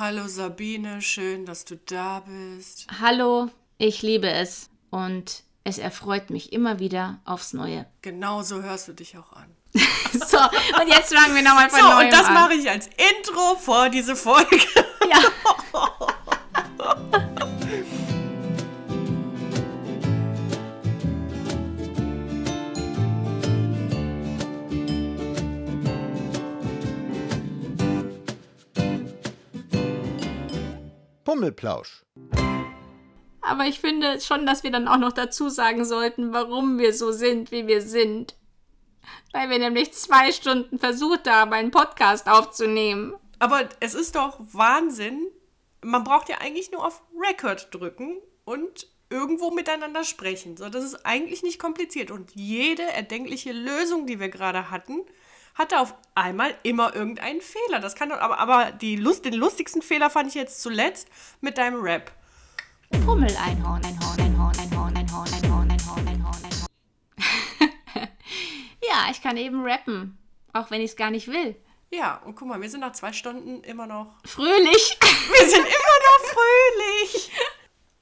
hallo Sabine, schön, dass du da bist. Hallo, ich liebe es und es erfreut mich immer wieder aufs Neue. Genau so hörst du dich auch an. so, und jetzt fangen wir nochmal von so, neuem und das an. mache ich als Intro vor diese Folge. Ja. Pummelplausch. Aber ich finde schon, dass wir dann auch noch dazu sagen sollten, warum wir so sind, wie wir sind. Weil wir nämlich zwei Stunden versucht haben, einen Podcast aufzunehmen. Aber es ist doch Wahnsinn. Man braucht ja eigentlich nur auf Record drücken und irgendwo miteinander sprechen. So, das ist eigentlich nicht kompliziert. Und jede erdenkliche Lösung, die wir gerade hatten, hatte auf einmal immer irgendeinen Fehler. Das kann doch, aber, aber die Lust, den lustigsten Fehler fand ich jetzt zuletzt mit deinem Rap. Pummel, Einhorn, Einhorn, Einhorn, Einhorn, Einhorn, Einhorn, Einhorn, Einhorn, Einhorn. ja, ich kann eben rappen. Auch wenn ich es gar nicht will. Ja, und guck mal, wir sind nach zwei Stunden immer noch. Fröhlich. Wir sind immer noch fröhlich.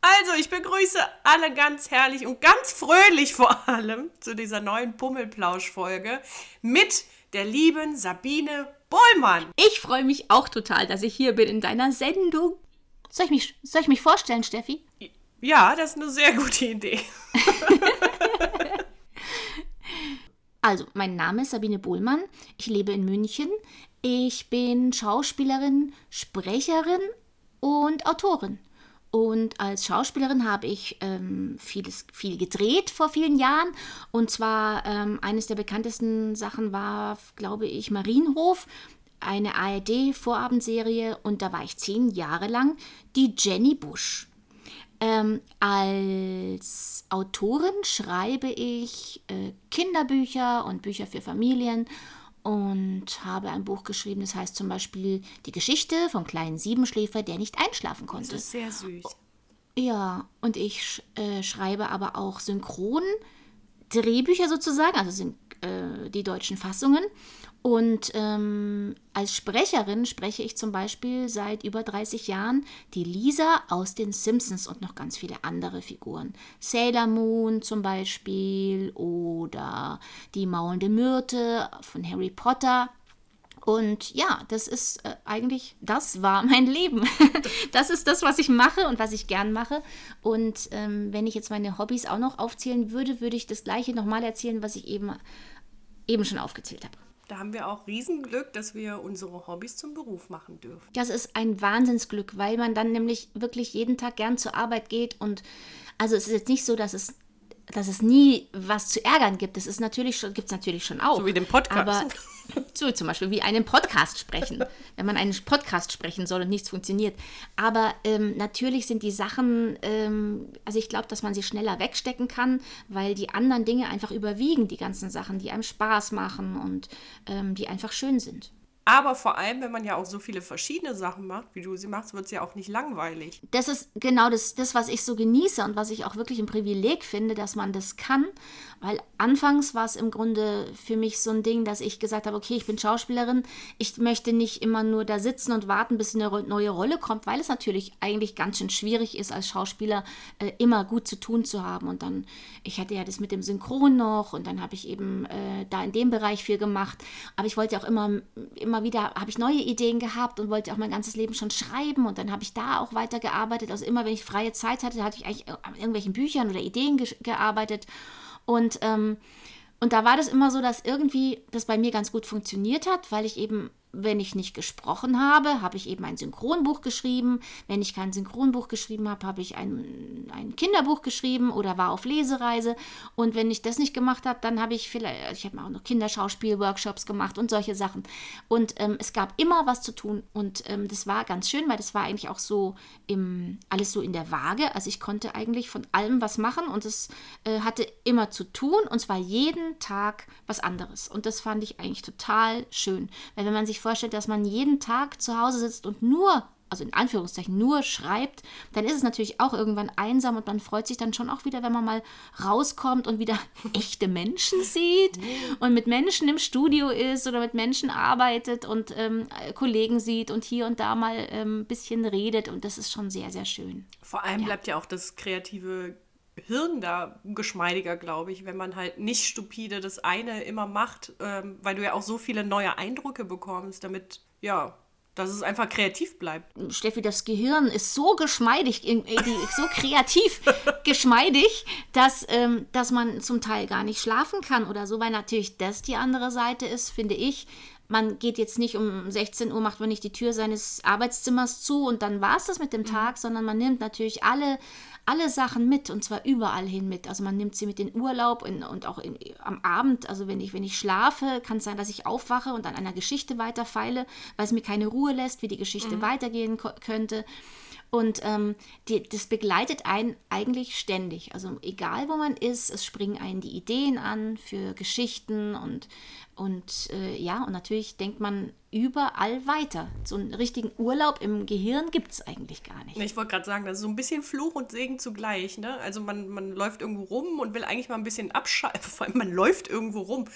Also, ich begrüße alle ganz herrlich und ganz fröhlich vor allem zu dieser neuen Pummelplausch-Folge mit der lieben Sabine Bollmann. Ich freue mich auch total, dass ich hier bin in deiner Sendung. Soll ich mich, soll ich mich vorstellen, Steffi? Ja, das ist eine sehr gute Idee. Also, mein Name ist Sabine Bohlmann. Ich lebe in München. Ich bin Schauspielerin, Sprecherin und Autorin. Und als Schauspielerin habe ich ähm, vieles, viel gedreht vor vielen Jahren. Und zwar ähm, eines der bekanntesten Sachen war, glaube ich, Marienhof, eine ARD-Vorabendserie. Und da war ich zehn Jahre lang die Jenny Bush. Ähm, als Autorin schreibe ich äh, Kinderbücher und Bücher für Familien und habe ein Buch geschrieben, das heißt zum Beispiel Die Geschichte vom kleinen Siebenschläfer, der nicht einschlafen Das konnte. ist sehr süß. Ja, und ich äh, schreibe aber auch synchron Drehbücher sozusagen, also sind äh, die deutschen Fassungen. Und ähm, als Sprecherin spreche ich zum Beispiel seit über 30 Jahren die Lisa aus den Simpsons und noch ganz viele andere Figuren. Sailor Moon zum Beispiel oder die maulende Myrte von Harry Potter. Und ja, das ist äh, eigentlich, das war mein Leben. das ist das, was ich mache und was ich gern mache. Und ähm, wenn ich jetzt meine Hobbys auch noch aufzählen würde, würde ich das gleiche nochmal erzählen, was ich eben, eben schon aufgezählt habe. Da haben wir auch Riesenglück, dass wir unsere Hobbys zum Beruf machen dürfen. Das ist ein Wahnsinnsglück, weil man dann nämlich wirklich jeden Tag gern zur Arbeit geht. Und also es ist jetzt nicht so, dass es, dass es nie was zu ärgern gibt. Das ist natürlich schon, gibt es natürlich schon auch. So wie den Podcast. Aber so zum Beispiel wie einen Podcast sprechen, wenn man einen Podcast sprechen soll und nichts funktioniert. Aber ähm, natürlich sind die Sachen, ähm, also ich glaube, dass man sie schneller wegstecken kann, weil die anderen Dinge einfach überwiegen, die ganzen Sachen, die einem Spaß machen und ähm, die einfach schön sind. Aber vor allem, wenn man ja auch so viele verschiedene Sachen macht, wie du sie machst, wird es ja auch nicht langweilig. Das ist genau das, das, was ich so genieße und was ich auch wirklich ein Privileg finde, dass man das kann. Weil anfangs war es im Grunde für mich so ein Ding, dass ich gesagt habe, okay, ich bin Schauspielerin, ich möchte nicht immer nur da sitzen und warten, bis eine neue Rolle kommt, weil es natürlich eigentlich ganz schön schwierig ist, als Schauspieler äh, immer gut zu tun zu haben. Und dann, ich hatte ja das mit dem Synchron noch und dann habe ich eben äh, da in dem Bereich viel gemacht. Aber ich wollte auch immer, immer wieder, habe ich neue Ideen gehabt und wollte auch mein ganzes Leben schon schreiben und dann habe ich da auch weitergearbeitet. Also immer, wenn ich freie Zeit hatte, hatte ich eigentlich an irgendwelchen Büchern oder Ideen ge gearbeitet. Und, ähm, und da war das immer so, dass irgendwie das bei mir ganz gut funktioniert hat, weil ich eben, wenn ich nicht gesprochen habe, habe ich eben ein Synchronbuch geschrieben. Wenn ich kein Synchronbuch geschrieben habe, habe ich ein, ein Kinderbuch geschrieben oder war auf Lesereise. Und wenn ich das nicht gemacht habe, dann habe ich vielleicht, ich habe auch noch Kinderschauspiel-Workshops gemacht und solche Sachen. Und ähm, es gab immer was zu tun. Und ähm, das war ganz schön, weil das war eigentlich auch so im, alles so in der Waage. Also ich konnte eigentlich von allem was machen und es äh, hatte immer zu tun und zwar jeden Tag was anderes. Und das fand ich eigentlich total schön. Weil wenn man sich vorstellt, dass man jeden Tag zu Hause sitzt und nur also in Anführungszeichen nur schreibt, dann ist es natürlich auch irgendwann einsam und man freut sich dann schon auch wieder, wenn man mal rauskommt und wieder echte Menschen sieht und mit Menschen im Studio ist oder mit Menschen arbeitet und ähm, Kollegen sieht und hier und da mal ein ähm, bisschen redet und das ist schon sehr, sehr schön. Vor allem ja. bleibt ja auch das kreative Hirn da geschmeidiger, glaube ich, wenn man halt nicht stupide das eine immer macht, ähm, weil du ja auch so viele neue Eindrücke bekommst, damit, ja, dass es einfach kreativ bleibt. Steffi, das Gehirn ist so geschmeidig, so kreativ geschmeidig, dass, ähm, dass man zum Teil gar nicht schlafen kann oder so, weil natürlich das die andere Seite ist, finde ich. Man geht jetzt nicht um 16 Uhr, macht man nicht die Tür seines Arbeitszimmers zu und dann war es das mit dem mhm. Tag, sondern man nimmt natürlich alle alle Sachen mit und zwar überall hin mit. Also man nimmt sie mit in Urlaub in, und auch in, am Abend. Also wenn ich, wenn ich schlafe, kann es sein, dass ich aufwache und an einer Geschichte weiterfeile, weil es mir keine Ruhe lässt, wie die Geschichte mhm. weitergehen könnte. Und ähm, die, das begleitet einen eigentlich ständig. Also egal wo man ist, es springen einen die Ideen an für Geschichten und, und äh, ja, und natürlich denkt man überall weiter. So einen richtigen Urlaub im Gehirn gibt es eigentlich gar nicht. Ich wollte gerade sagen, das ist so ein bisschen Fluch und Segen zugleich. Ne? Also man, man läuft irgendwo rum und will eigentlich mal ein bisschen abschalten. Vor allem, man läuft irgendwo rum.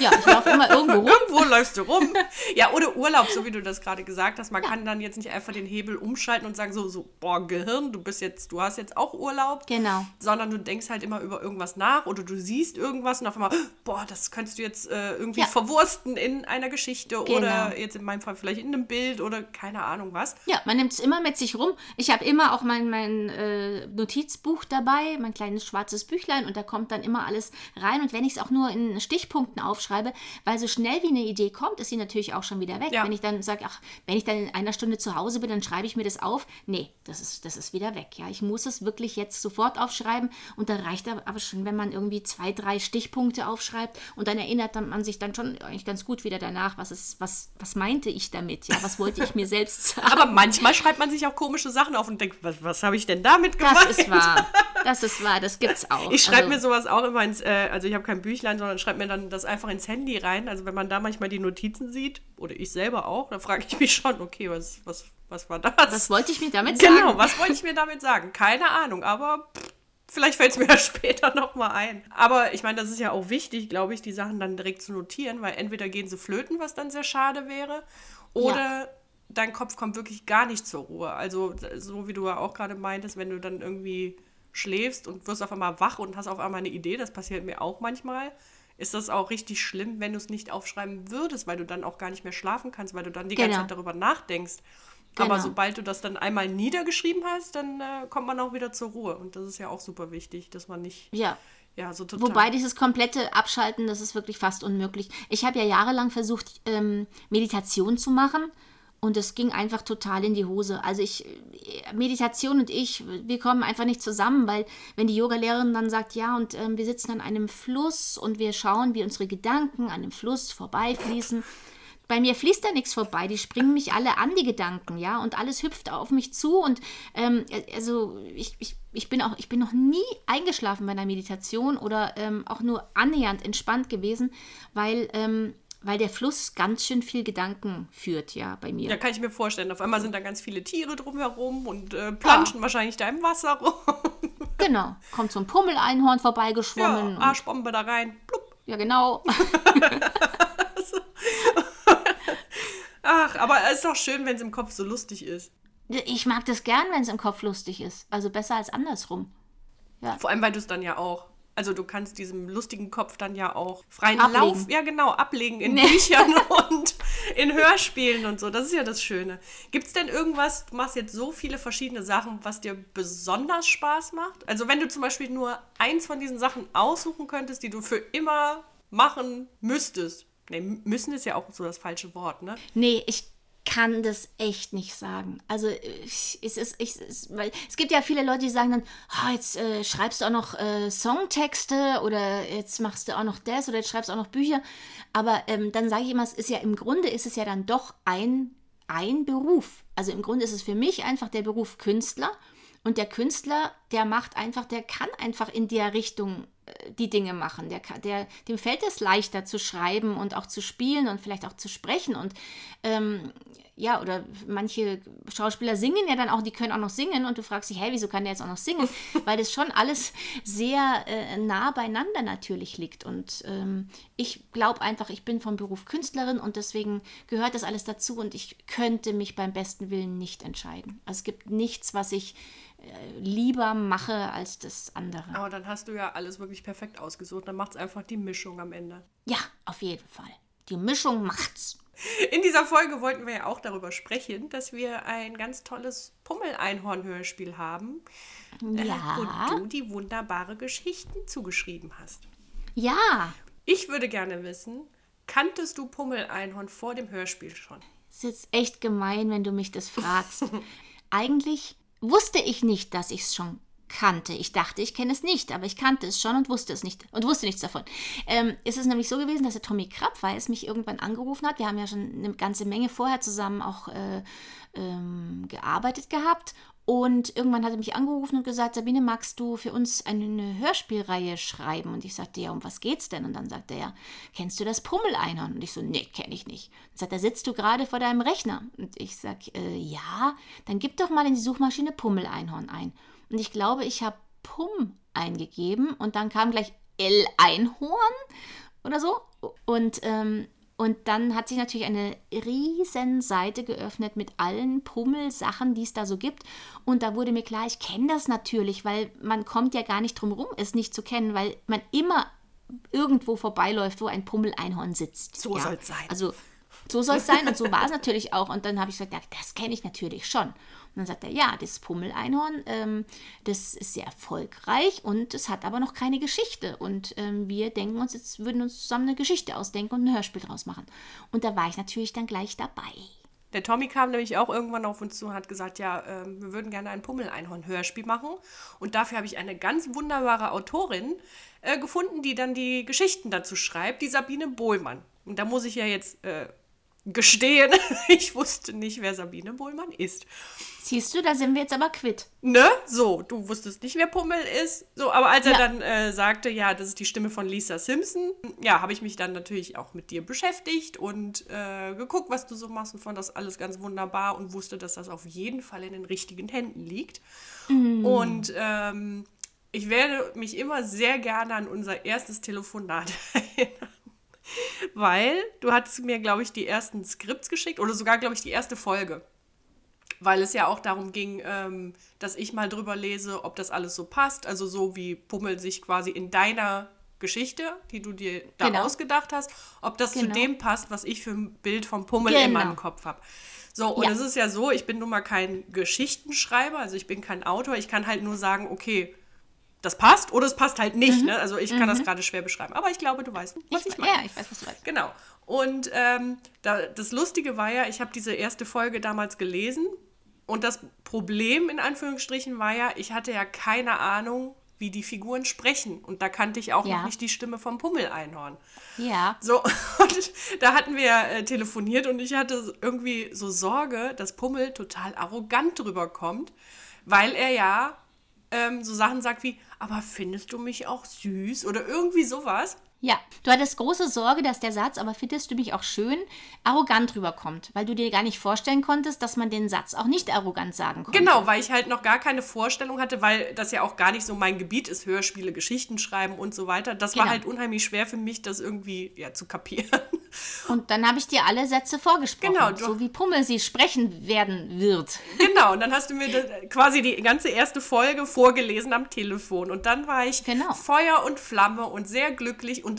Ja, ich laufe immer irgendwo rum. irgendwo läufst du rum. Ja, oder Urlaub, so wie du das gerade gesagt hast. Man ja. kann dann jetzt nicht einfach den Hebel umschalten und sagen so, so, boah, Gehirn, du bist jetzt, du hast jetzt auch Urlaub. Genau. Sondern du denkst halt immer über irgendwas nach oder du siehst irgendwas und auf einmal, boah, das könntest du jetzt äh, irgendwie ja. verwursten in einer Geschichte genau. oder oder genau. jetzt in meinem Fall vielleicht in einem Bild oder keine Ahnung was. Ja, man nimmt es immer mit sich rum. Ich habe immer auch mein, mein äh, Notizbuch dabei, mein kleines schwarzes Büchlein und da kommt dann immer alles rein. Und wenn ich es auch nur in Stichpunkten aufschreibe, weil so schnell wie eine Idee kommt, ist sie natürlich auch schon wieder weg. Ja. Wenn ich dann sage, ach, wenn ich dann in einer Stunde zu Hause bin, dann schreibe ich mir das auf. Nee, das ist, das ist wieder weg. Ja, ich muss es wirklich jetzt sofort aufschreiben und da reicht aber schon, wenn man irgendwie zwei, drei Stichpunkte aufschreibt und dann erinnert man sich dann schon eigentlich ganz gut wieder danach, was es, was, was meinte ich damit? Ja, was wollte ich mir selbst sagen? Aber manchmal schreibt man sich auch komische Sachen auf und denkt, was, was habe ich denn damit gemacht? Das ist wahr. Das ist wahr, das gibt's auch. Ich schreibe also, mir sowas auch immer ins, äh, also ich habe kein Büchlein, sondern schreibe mir dann das einfach ins Handy rein. Also wenn man da manchmal die Notizen sieht, oder ich selber auch, dann frage ich mich schon, okay, was, was, was war das? Was wollte ich mir damit sagen? Genau, was wollte ich mir damit sagen? Keine Ahnung, aber pff, Vielleicht fällt es mir ja später nochmal ein. Aber ich meine, das ist ja auch wichtig, glaube ich, die Sachen dann direkt zu notieren, weil entweder gehen sie flöten, was dann sehr schade wäre, oder ja. dein Kopf kommt wirklich gar nicht zur Ruhe. Also, so wie du ja auch gerade meintest, wenn du dann irgendwie schläfst und wirst auf einmal wach und hast auf einmal eine Idee, das passiert mir auch manchmal, ist das auch richtig schlimm, wenn du es nicht aufschreiben würdest, weil du dann auch gar nicht mehr schlafen kannst, weil du dann die genau. ganze Zeit darüber nachdenkst. Genau. Aber sobald du das dann einmal niedergeschrieben hast, dann äh, kommt man auch wieder zur Ruhe. Und das ist ja auch super wichtig, dass man nicht. Ja. Ja, so total. Wobei dieses komplette Abschalten, das ist wirklich fast unmöglich. Ich habe ja jahrelang versucht, ähm, Meditation zu machen. Und es ging einfach total in die Hose. Also ich, Meditation und ich, wir kommen einfach nicht zusammen, weil wenn die Yogalehrerin dann sagt, ja, und ähm, wir sitzen an einem Fluss und wir schauen, wie unsere Gedanken an dem Fluss vorbeifließen, bei mir fließt da nichts vorbei. Die springen mich alle an, die Gedanken, ja, und alles hüpft auf mich zu. Und ähm, also ich, ich, ich, bin auch, ich bin noch nie eingeschlafen bei einer Meditation oder ähm, auch nur annähernd entspannt gewesen, weil. Ähm, weil der Fluss ganz schön viel Gedanken führt, ja, bei mir. Ja, kann ich mir vorstellen. Auf einmal sind da ganz viele Tiere drumherum und äh, planschen ja. wahrscheinlich da im Wasser rum. genau. Kommt so ein Pummeleinhorn vorbeigeschwommen. Ja, Arschbombe da rein. Blub. Ja, genau. Ach, aber es ist doch schön, wenn es im Kopf so lustig ist. Ich mag das gern, wenn es im Kopf lustig ist. Also besser als andersrum. Ja. Vor allem, weil du es dann ja auch. Also du kannst diesem lustigen Kopf dann ja auch freien ablegen. Lauf, ja genau, ablegen in nee. Büchern und in Hörspielen und so. Das ist ja das Schöne. Gibt es denn irgendwas, du machst jetzt so viele verschiedene Sachen, was dir besonders Spaß macht? Also wenn du zum Beispiel nur eins von diesen Sachen aussuchen könntest, die du für immer machen müsstest, Nee, müssen ist ja auch so das falsche Wort, ne? Nee, ich kann das echt nicht sagen. Also es ist, ich, es, weil es gibt ja viele Leute, die sagen dann, oh, jetzt äh, schreibst du auch noch äh, Songtexte oder jetzt machst du auch noch das oder jetzt schreibst du auch noch Bücher. Aber ähm, dann sage ich immer, es ist ja im Grunde ist es ja dann doch ein, ein Beruf. Also im Grunde ist es für mich einfach der Beruf Künstler. Und der Künstler, der macht einfach, der kann einfach in der Richtung die Dinge machen. Der, der, dem fällt es leichter zu schreiben und auch zu spielen und vielleicht auch zu sprechen. Und ähm, ja, oder manche Schauspieler singen ja dann auch, die können auch noch singen und du fragst dich, hey, wieso kann der jetzt auch noch singen? Weil das schon alles sehr äh, nah beieinander natürlich liegt. Und ähm, ich glaube einfach, ich bin vom Beruf Künstlerin und deswegen gehört das alles dazu und ich könnte mich beim besten Willen nicht entscheiden. Also es gibt nichts, was ich lieber mache als das andere. Aber dann hast du ja alles wirklich perfekt ausgesucht. Dann macht es einfach die Mischung am Ende. Ja, auf jeden Fall. Die Mischung macht's. In dieser Folge wollten wir ja auch darüber sprechen, dass wir ein ganz tolles Pummel-Einhorn-Hörspiel haben, äh, Ja. wo du die wunderbare Geschichten zugeschrieben hast. Ja, Ich würde gerne wissen, kanntest du Pummel-Einhorn vor dem Hörspiel schon? ist jetzt echt gemein, wenn du mich das fragst. Eigentlich wusste ich nicht, dass ich es schon kannte. Ich dachte, ich kenne es nicht, aber ich kannte es schon und wusste es nicht und wusste nichts davon. Ähm, es ist nämlich so gewesen, dass der Tommy Krabweis mich irgendwann angerufen hat. Wir haben ja schon eine ganze Menge vorher zusammen auch äh, ähm, gearbeitet gehabt. Und irgendwann hat er mich angerufen und gesagt, Sabine, magst du für uns eine Hörspielreihe schreiben? Und ich sagte, ja, um was geht's denn? Und dann sagte er, kennst du das Pummel-Einhorn? Und ich so, nee, kenne ich nicht. Dann sagt er, sitzt du gerade vor deinem Rechner? Und ich sag, äh, ja, dann gib doch mal in die Suchmaschine Pummel-Einhorn ein. Und ich glaube, ich habe Pum eingegeben und dann kam gleich L-Einhorn oder so. Und, ähm, und dann hat sich natürlich eine riesen Seite geöffnet mit allen Pummel-Sachen, die es da so gibt. Und da wurde mir klar, ich kenne das natürlich, weil man kommt ja gar nicht drum rum, es nicht zu kennen, weil man immer irgendwo vorbeiläuft, wo ein Pummel-Einhorn sitzt. So soll's sein. Also so soll es sein und so war es natürlich auch. Und dann habe ich gesagt, ja, das kenne ich natürlich schon. Und dann sagt er, ja, das Pummel-Einhorn, ähm, das ist sehr erfolgreich und es hat aber noch keine Geschichte. Und ähm, wir denken uns jetzt, würden uns zusammen eine Geschichte ausdenken und ein Hörspiel draus machen. Und da war ich natürlich dann gleich dabei. Der Tommy kam nämlich auch irgendwann auf uns zu und hat gesagt, ja, ähm, wir würden gerne ein Pummel-Einhorn-Hörspiel machen. Und dafür habe ich eine ganz wunderbare Autorin äh, gefunden, die dann die Geschichten dazu schreibt, die Sabine Bohlmann. Und da muss ich ja jetzt äh, gestehen, ich wusste nicht, wer Sabine Bohlmann ist. Siehst du, da sind wir jetzt aber quitt. Ne? So, du wusstest nicht, wer Pummel ist. So, aber als er Ja. dann äh, sagte, ja, das ist die Stimme von Lisa Simpson, ja, habe ich mich dann natürlich auch mit dir beschäftigt und äh, geguckt, was du so machst und fand das alles ganz wunderbar und wusste, dass das auf jeden Fall in den richtigen Händen liegt. Und ähm, ich werde mich immer sehr gerne an unser erstes Telefonat erinnern. Weil du hattest mir, glaube ich, die ersten Skripts geschickt oder sogar, glaube ich, die erste Folge weil es ja auch darum ging, ähm, dass ich mal drüber lese, ob das alles so passt. Also so wie Pummel sich quasi in deiner Geschichte, die du dir da Genau. ausgedacht hast, ob das zu Genau. dem passt, was ich für ein Bild vom Pummel in Genau. meinem Kopf habe. So, und Ja. es ist ja so, ich bin nun mal kein Geschichtenschreiber, also ich bin kein Autor, ich kann halt nur sagen, okay, das passt oder es passt halt nicht. Ne? Also ich kann das gerade schwer beschreiben. Aber ich glaube, du weißt, was ich, meine. Ja, ich weiß, was du weißt. Genau. Und ähm, da, das Lustige war ja, ich habe diese erste Folge damals gelesen und das Problem in Anführungsstrichen war ja, ich hatte ja keine Ahnung, wie die Figuren sprechen und da kannte ich auch Ja. noch nicht die Stimme vom Pummel-Einhorn. Ja. So, und da hatten wir äh, telefoniert und ich hatte irgendwie so Sorge, dass Pummel total arrogant drüber kommt, weil er ja ähm, so Sachen sagt wie, aber findest du mich auch süß oder irgendwie sowas. Ja, du hattest große Sorge, dass der Satz, aber findest du mich auch schön, arrogant rüberkommt, weil du dir gar nicht vorstellen konntest, dass man den Satz auch nicht arrogant sagen konnte. Genau, weil ich halt noch gar keine Vorstellung hatte, weil das ja auch gar nicht so mein Gebiet ist, Hörspiele, Geschichten schreiben und so weiter. Das war Genau. halt unheimlich schwer für mich, das irgendwie ja, zu kapieren. Und dann habe ich dir alle Sätze vorgesprochen, Genau, so wie Pummel sie sprechen werden wird. genau, und dann hast du mir quasi die ganze erste Folge vorgelesen am Telefon. Und dann war ich Genau. Feuer und Flamme und sehr glücklich. Und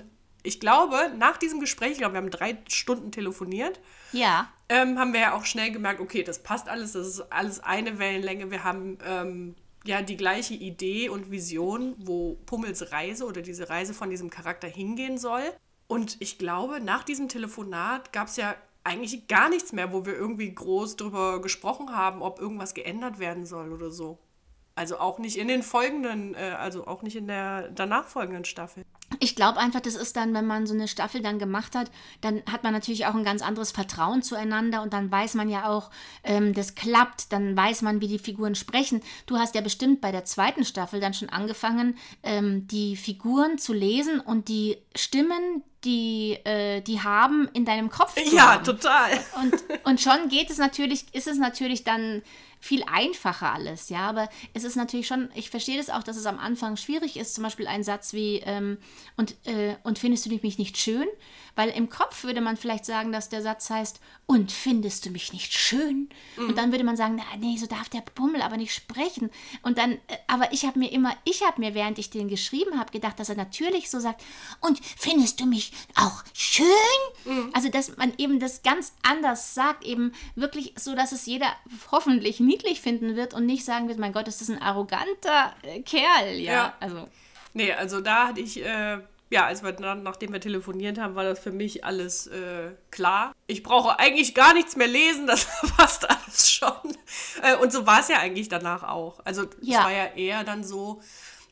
ich glaube, nach diesem Gespräch, ich glaube, wir haben drei Stunden telefoniert, Ja, ähm, haben wir ja auch schnell gemerkt, okay, das passt alles, das ist alles eine Wellenlänge. Wir haben ähm, ja die gleiche Idee und Vision, wo Pummels Reise oder diese Reise von diesem Charakter hingehen soll. Und ich glaube, nach diesem Telefonat gab es ja eigentlich gar nichts mehr, wo wir irgendwie groß drüber gesprochen haben, ob irgendwas geändert werden soll oder so. Also auch nicht in den folgenden, äh, also auch nicht in der danach folgenden Staffel. Ich glaube einfach, das ist dann, wenn man so eine Staffel dann gemacht hat, dann hat man natürlich auch ein ganz anderes Vertrauen zueinander und dann weiß man ja auch, ähm, das klappt, dann weiß man, wie die Figuren sprechen. Du hast ja bestimmt bei der zweiten Staffel dann schon angefangen, ähm, die Figuren zu lesen und die Stimmen, die, äh, die haben in deinem Kopf zu Ja, haben. total. Und, und schon geht es natürlich, ist es natürlich dann viel einfacher alles, ja. Aber es ist natürlich schon, ich verstehe das auch, dass es am Anfang schwierig ist, zum Beispiel ein Satz wie, ähm, und, äh, und findest du mich nicht schön? Weil im Kopf würde man vielleicht sagen, dass der Satz heißt, und findest du mich nicht schön? Und dann würde man sagen, na, nee, so darf der Pummel aber nicht sprechen. Und dann, äh, aber ich habe mir immer, ich habe mir, während ich den geschrieben habe, gedacht, dass er natürlich so sagt, und findest du mich auch schön? Also, dass man eben das ganz anders sagt, eben wirklich so, dass es jeder hoffentlich niedlich finden wird und nicht sagen wird, mein Gott, ist das ein arroganter äh, Kerl, ja. Ja. Also, Nee, also da hatte ich, äh, ja, als wir dann, nachdem wir telefoniert haben, war das für mich alles äh, klar. Ich brauche eigentlich gar nichts mehr lesen, das passt alles schon. Äh, und so war es ja eigentlich danach auch. Also Ja. es war ja eher dann so,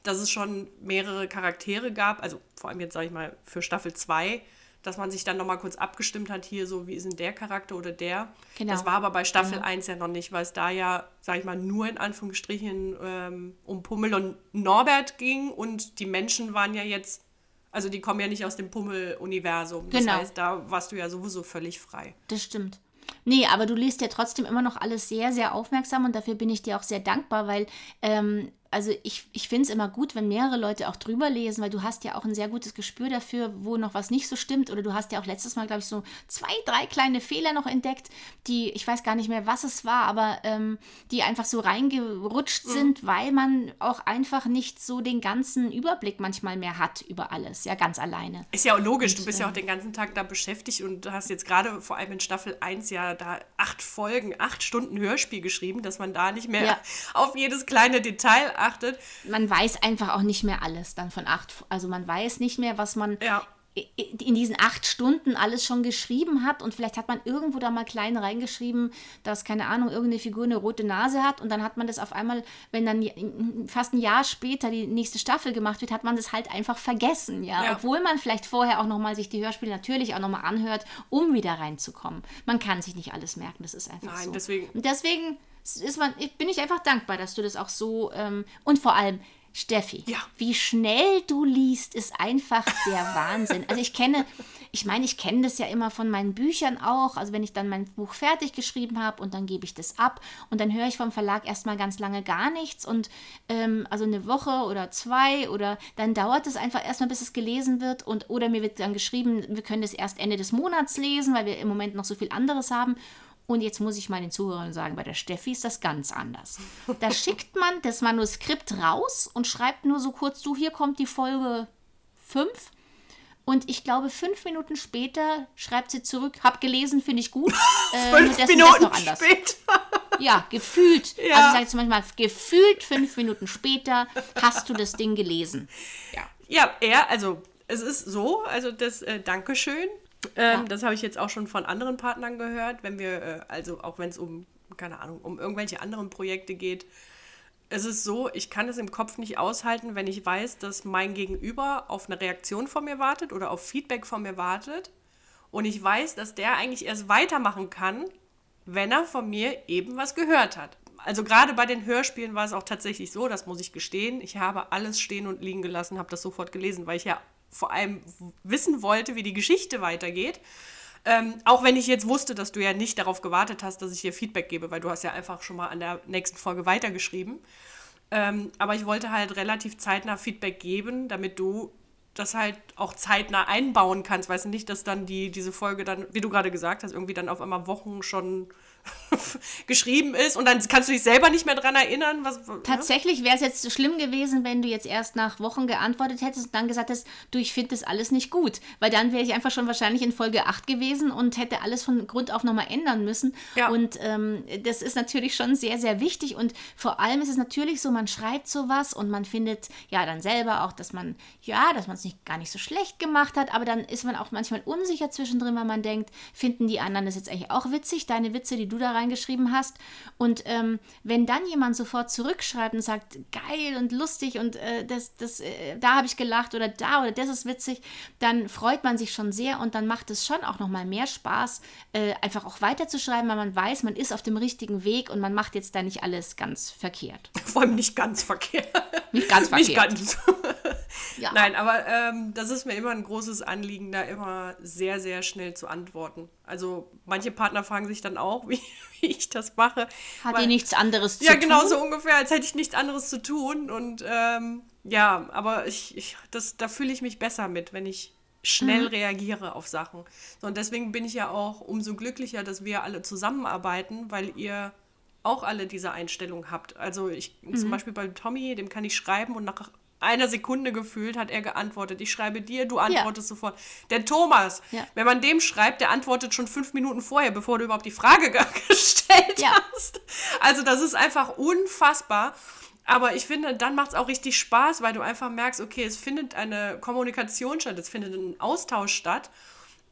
dass es schon mehrere Charaktere gab, also vor allem jetzt sage ich mal für Staffel 2, dass man sich dann nochmal kurz abgestimmt hat, hier so, wie ist denn der Charakter oder der. Genau. Das war aber bei Staffel Genau. 1 ja noch nicht, weil es da ja, sage ich mal, nur in Anführungsstrichen ähm, um Pummel und Norbert ging und die Menschen waren ja jetzt, also die kommen ja nicht aus dem Pummel-Universum. Das Genau. heißt, da warst du ja sowieso völlig frei. Das stimmt. Nee, aber du liest ja trotzdem immer noch alles sehr, sehr aufmerksam und dafür bin ich dir auch sehr dankbar, weil, ähm, also ich, ich finde es immer gut, wenn mehrere Leute auch drüber lesen, weil du hast ja auch ein sehr gutes Gespür dafür, wo noch was nicht so stimmt. Oder du hast ja auch letztes Mal, glaube ich, so zwei, drei kleine Fehler noch entdeckt, die, ich weiß gar nicht mehr, was es war, aber ähm, die einfach so reingerutscht sind, weil man auch einfach nicht so den ganzen Überblick manchmal mehr hat über alles, ja, ganz alleine. Ist ja auch logisch, du bist ja auch den ganzen Tag da beschäftigt und du hast jetzt gerade vor allem in Staffel 1 ja da acht Folgen, acht Stunden Hörspiel geschrieben, dass man da nicht mehr Ja. auf jedes kleine Detail achtet. man weiß einfach auch nicht mehr alles dann von acht. Also man weiß nicht mehr, was man Ja. In diesen acht Stunden alles schon geschrieben hat und vielleicht hat man irgendwo da mal klein reingeschrieben, dass, keine Ahnung, irgendeine Figur eine rote Nase hat und dann hat man das auf einmal, wenn dann fast ein Jahr später die nächste Staffel gemacht wird, hat man das halt einfach vergessen, ja. Ja. Obwohl man vielleicht vorher auch nochmal sich die Hörspiele natürlich auch nochmal anhört, um wieder reinzukommen. Man kann sich nicht alles merken, das ist einfach Nein, so. deswegen- Und deswegen ist man, bin ich einfach dankbar, dass du das auch so ähm, und vor allem Steffi, Ja. wie schnell du liest, ist einfach der Wahnsinn. Also ich kenne, ich meine, ich kenne das ja immer von meinen Büchern auch. Also wenn ich dann mein Buch fertig geschrieben habe und dann gebe ich das ab und dann höre ich vom Verlag erstmal ganz lange gar nichts und ähm, also eine Woche oder zwei oder dann dauert es einfach erstmal, bis es gelesen wird und oder mir wird dann geschrieben, wir können das erst Ende des Monats lesen, weil wir im Moment noch so viel anderes haben. Und jetzt muss ich mal den Zuhörern sagen, bei der Steffi ist das ganz anders. Da schickt man das Manuskript raus und schreibt nur so kurz, du, hier kommt die Folge 5. Und ich glaube, fünf Minuten später schreibt sie zurück, hab gelesen, finde ich gut. Äh, nur Fünf das Minuten noch anders. später. Ja, gefühlt. Ja. Also ich sage jetzt manchmal, gefühlt fünf Minuten später hast du das Ding gelesen. Ja. Ja, er, also es ist so, also das äh, Dankeschön. Ähm, Ja. Das habe ich jetzt auch schon von anderen Partnern gehört, wenn wir, äh, also auch wenn es um, keine Ahnung, um irgendwelche anderen Projekte geht. Es ist so, ich kann es im Kopf nicht aushalten, wenn ich weiß, dass mein Gegenüber auf eine Reaktion von mir wartet oder auf Feedback von mir wartet. Und ich weiß, dass der eigentlich erst weitermachen kann, wenn er von mir eben was gehört hat. Also gerade bei den Hörspielen war es auch tatsächlich so, das muss ich gestehen. Ich habe alles stehen und liegen gelassen, habe das sofort gelesen, weil ich ja vor allem wissen wollte, wie die Geschichte weitergeht. Ähm, auch wenn ich jetzt wusste, dass du ja nicht darauf gewartet hast, dass ich dir Feedback gebe, weil du hast ja einfach schon mal an der nächsten Folge weitergeschrieben. Ähm, aber ich wollte halt relativ zeitnah Feedback geben, damit du das halt auch zeitnah einbauen kannst. Weißt du nicht, dass dann die, diese Folge dann, wie du gerade gesagt hast, irgendwie dann auf einmal Wochen schon geschrieben ist und dann kannst du dich selber nicht mehr dran erinnern, was. ne? Tatsächlich wäre es jetzt schlimm gewesen, wenn du jetzt erst nach Wochen geantwortet hättest und dann gesagt hättest, du, ich finde das alles nicht gut. Weil dann wäre ich einfach schon wahrscheinlich in Folge 8 gewesen und hätte alles von Grund auf nochmal ändern müssen. Ja. Und ähm, das ist natürlich schon sehr, sehr wichtig. Und vor allem ist es natürlich so, man schreibt sowas und man findet ja dann selber auch, dass man, ja, dass man es nicht, gar nicht so schlecht gemacht hat, aber dann ist man auch manchmal unsicher zwischendrin, weil man denkt, finden die anderen das jetzt eigentlich auch witzig? Deine Witze, die du da reingeschrieben hast. Und ähm, wenn dann jemand sofort zurückschreibt und sagt, geil und lustig und äh, das, das, äh, da habe ich gelacht oder da oder das ist witzig, dann freut man sich schon sehr und dann macht es schon auch nochmal mehr Spaß, äh, einfach auch weiterzuschreiben, weil man weiß, man ist auf dem richtigen Weg und man macht jetzt da nicht alles ganz verkehrt. Vor allem nicht ganz verkehrt. Nicht ganz verkehrt. nicht ganz. ja. Nein, aber ähm, das ist mir immer ein großes Anliegen, da immer sehr, sehr schnell zu antworten. Also manche Partner fragen sich dann auch, wie, wie ich das mache. Hat weil, die nichts anderes zu ja, tun? Ja, genau so ungefähr, als hätte ich nichts anderes zu tun. Und ähm, ja, aber ich, ich, das, da fühle ich mich besser mit, wenn ich schnell mhm. reagiere auf Sachen. So, und deswegen bin ich ja auch umso glücklicher, dass wir alle zusammenarbeiten, weil ihr auch alle diese Einstellung habt. Also ich mhm. zum Beispiel bei Tommy, dem kann ich schreiben und nach einer Sekunde gefühlt hat er geantwortet. Ich schreibe dir, du antwortest ja. sofort. Der Thomas, ja. wenn man dem schreibt, der antwortet schon fünf Minuten vorher, bevor du überhaupt die Frage gestellt ja. hast. Also das ist einfach unfassbar. Aber ich finde, dann macht es auch richtig Spaß, weil du einfach merkst, okay, es findet eine Kommunikation statt, es findet ein Austausch statt.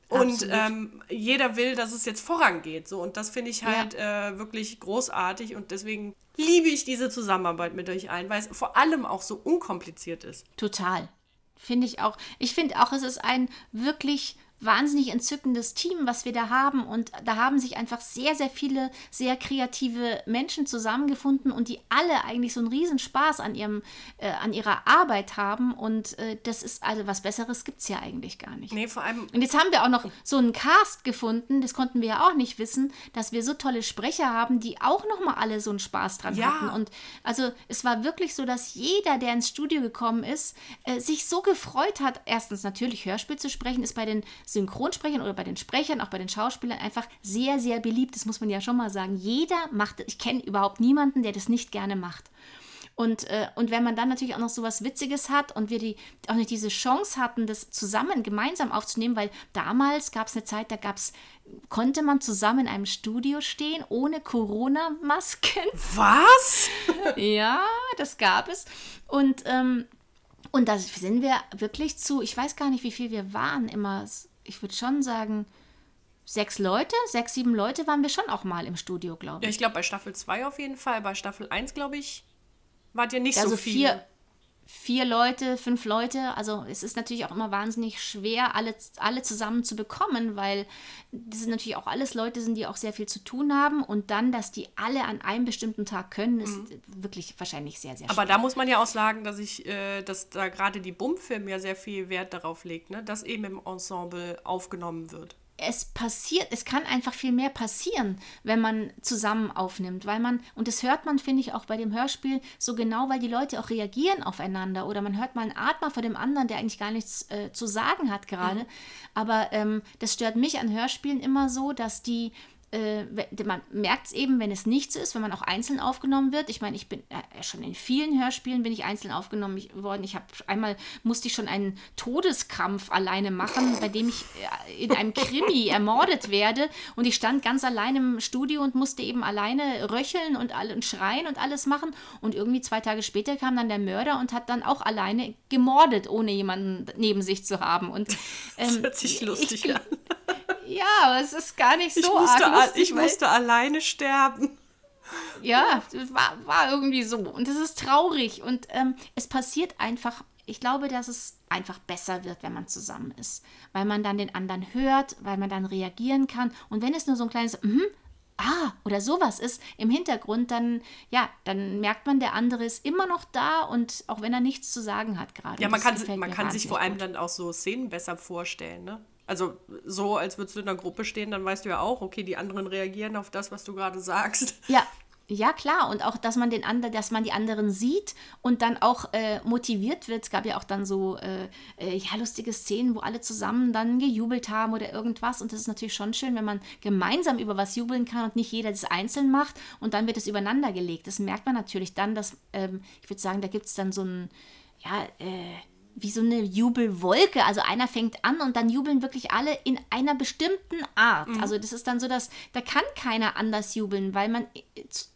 Und ähm, jeder will, dass es jetzt vorangeht. So. Und das finde ich halt ja. äh, wirklich großartig. Und deswegen liebe ich diese Zusammenarbeit mit euch allen, weil es vor allem auch so unkompliziert ist. Total. Finde ich auch. Ich finde auch, es ist ein wirklich wahnsinnig entzückendes Team, was wir da haben. Und da haben sich einfach sehr, sehr viele sehr kreative Menschen zusammengefunden und die alle eigentlich so einen Riesenspaß an, ihrem, äh, an ihrer Arbeit haben. Und äh, das ist also was Besseres gibt es ja eigentlich gar nicht. Nee, vor allem. Und jetzt haben wir auch noch so einen Cast gefunden, das konnten wir ja auch nicht wissen, dass wir so tolle Sprecher haben, die auch nochmal alle so einen Spaß dran ja. hatten. Und also es war wirklich so, dass jeder, der ins Studio gekommen ist, äh, sich so gefreut hat, erstens natürlich Hörspiel zu sprechen, ist bei den Synchronsprechern oder bei den Sprechern, auch bei den Schauspielern einfach sehr, sehr beliebt. Das muss man ja schon mal sagen. Jeder macht, ich kenne überhaupt niemanden, der das nicht gerne macht. Und, äh, und wenn man dann natürlich auch noch so was Witziges hat und wir die, auch nicht diese Chance hatten, das zusammen, gemeinsam aufzunehmen, weil damals gab es eine Zeit, da gab's, konnte man zusammen in einem Studio stehen, ohne Corona-Masken. Was? ja, das gab es. Und, ähm, und da sind wir wirklich zu, ich weiß gar nicht, wie viel wir waren, immer ich würde schon sagen, sechs Leute, sechs, sieben Leute waren wir schon auch mal im Studio, glaube ich. Ja, ich glaube bei Staffel 2 auf jeden Fall. Bei Staffel 1, glaube ich, wart ihr nicht also so viele. Vier, vier Leute, fünf Leute. Also es ist natürlich auch immer wahnsinnig schwer, alle, alle zusammen zu bekommen, weil das sind natürlich auch alles Leute sind, die auch sehr viel zu tun haben. Und dann, dass die alle an einem bestimmten Tag können, ist mhm. wirklich wahrscheinlich sehr, sehr schwer. Aber da muss man ja auch sagen, dass ich, äh, dass da gerade die Bum-Film ja sehr viel Wert darauf legt, ne? dass eben im Ensemble aufgenommen wird es passiert, es kann einfach viel mehr passieren, wenn man zusammen aufnimmt, weil man, und das hört man, finde ich, auch bei dem Hörspiel so genau, weil die Leute auch reagieren aufeinander oder man hört mal einen Atmer von dem anderen, der eigentlich gar nichts äh, zu sagen hat gerade. Mhm. Aber ähm, das stört mich an Hörspielen immer so, dass die äh, man merkt es eben, wenn es nicht so ist, wenn man auch einzeln aufgenommen wird. Ich meine, ich bin äh, schon in vielen Hörspielen bin ich einzeln aufgenommen worden. Ich habe einmal musste ich schon einen Todeskampf alleine machen, bei dem ich äh, in einem Krimi ermordet werde und ich stand ganz allein im Studio und musste eben alleine röcheln und, all, und schreien und alles machen und irgendwie zwei Tage später kam dann der Mörder und hat dann auch alleine gemordet, ohne jemanden neben sich zu haben. Und ähm, das hört sich lustig ich, an. Ja, aber es ist gar nicht so ich musste, arg lustig, Ich musste alleine sterben. Ja, war, war irgendwie so. Und es ist traurig. Und ähm, es passiert einfach, ich glaube, dass es einfach besser wird, wenn man zusammen ist. Weil man dann den anderen hört, weil man dann reagieren kann. Und wenn es nur so ein kleines, mm, ah, oder sowas ist im Hintergrund, dann, ja, dann merkt man, der andere ist immer noch da und auch wenn er nichts zu sagen hat gerade. Ja, man kann, man kann sich vor allem gut. dann auch so Szenen besser vorstellen, ne? Also so, als würdest du in einer Gruppe stehen, dann weißt du ja auch, okay, die anderen reagieren auf das, was du gerade sagst. Ja, ja, klar. Und auch, dass man den anderen, dass man die anderen sieht und dann auch äh, motiviert wird. Es gab ja auch dann so äh, äh, ja, lustige Szenen, wo alle zusammen dann gejubelt haben oder irgendwas. Und das ist natürlich schon schön, wenn man gemeinsam über was jubeln kann und nicht jeder das einzeln macht und dann wird es übereinander gelegt. Das merkt man natürlich dann, dass, ähm, ich würde sagen, da gibt es dann so ein, ja, äh, wie so eine Jubelwolke. Also einer fängt an und dann jubeln wirklich alle in einer bestimmten Art. Mhm. Also das ist dann so, dass da kann keiner anders jubeln, weil man,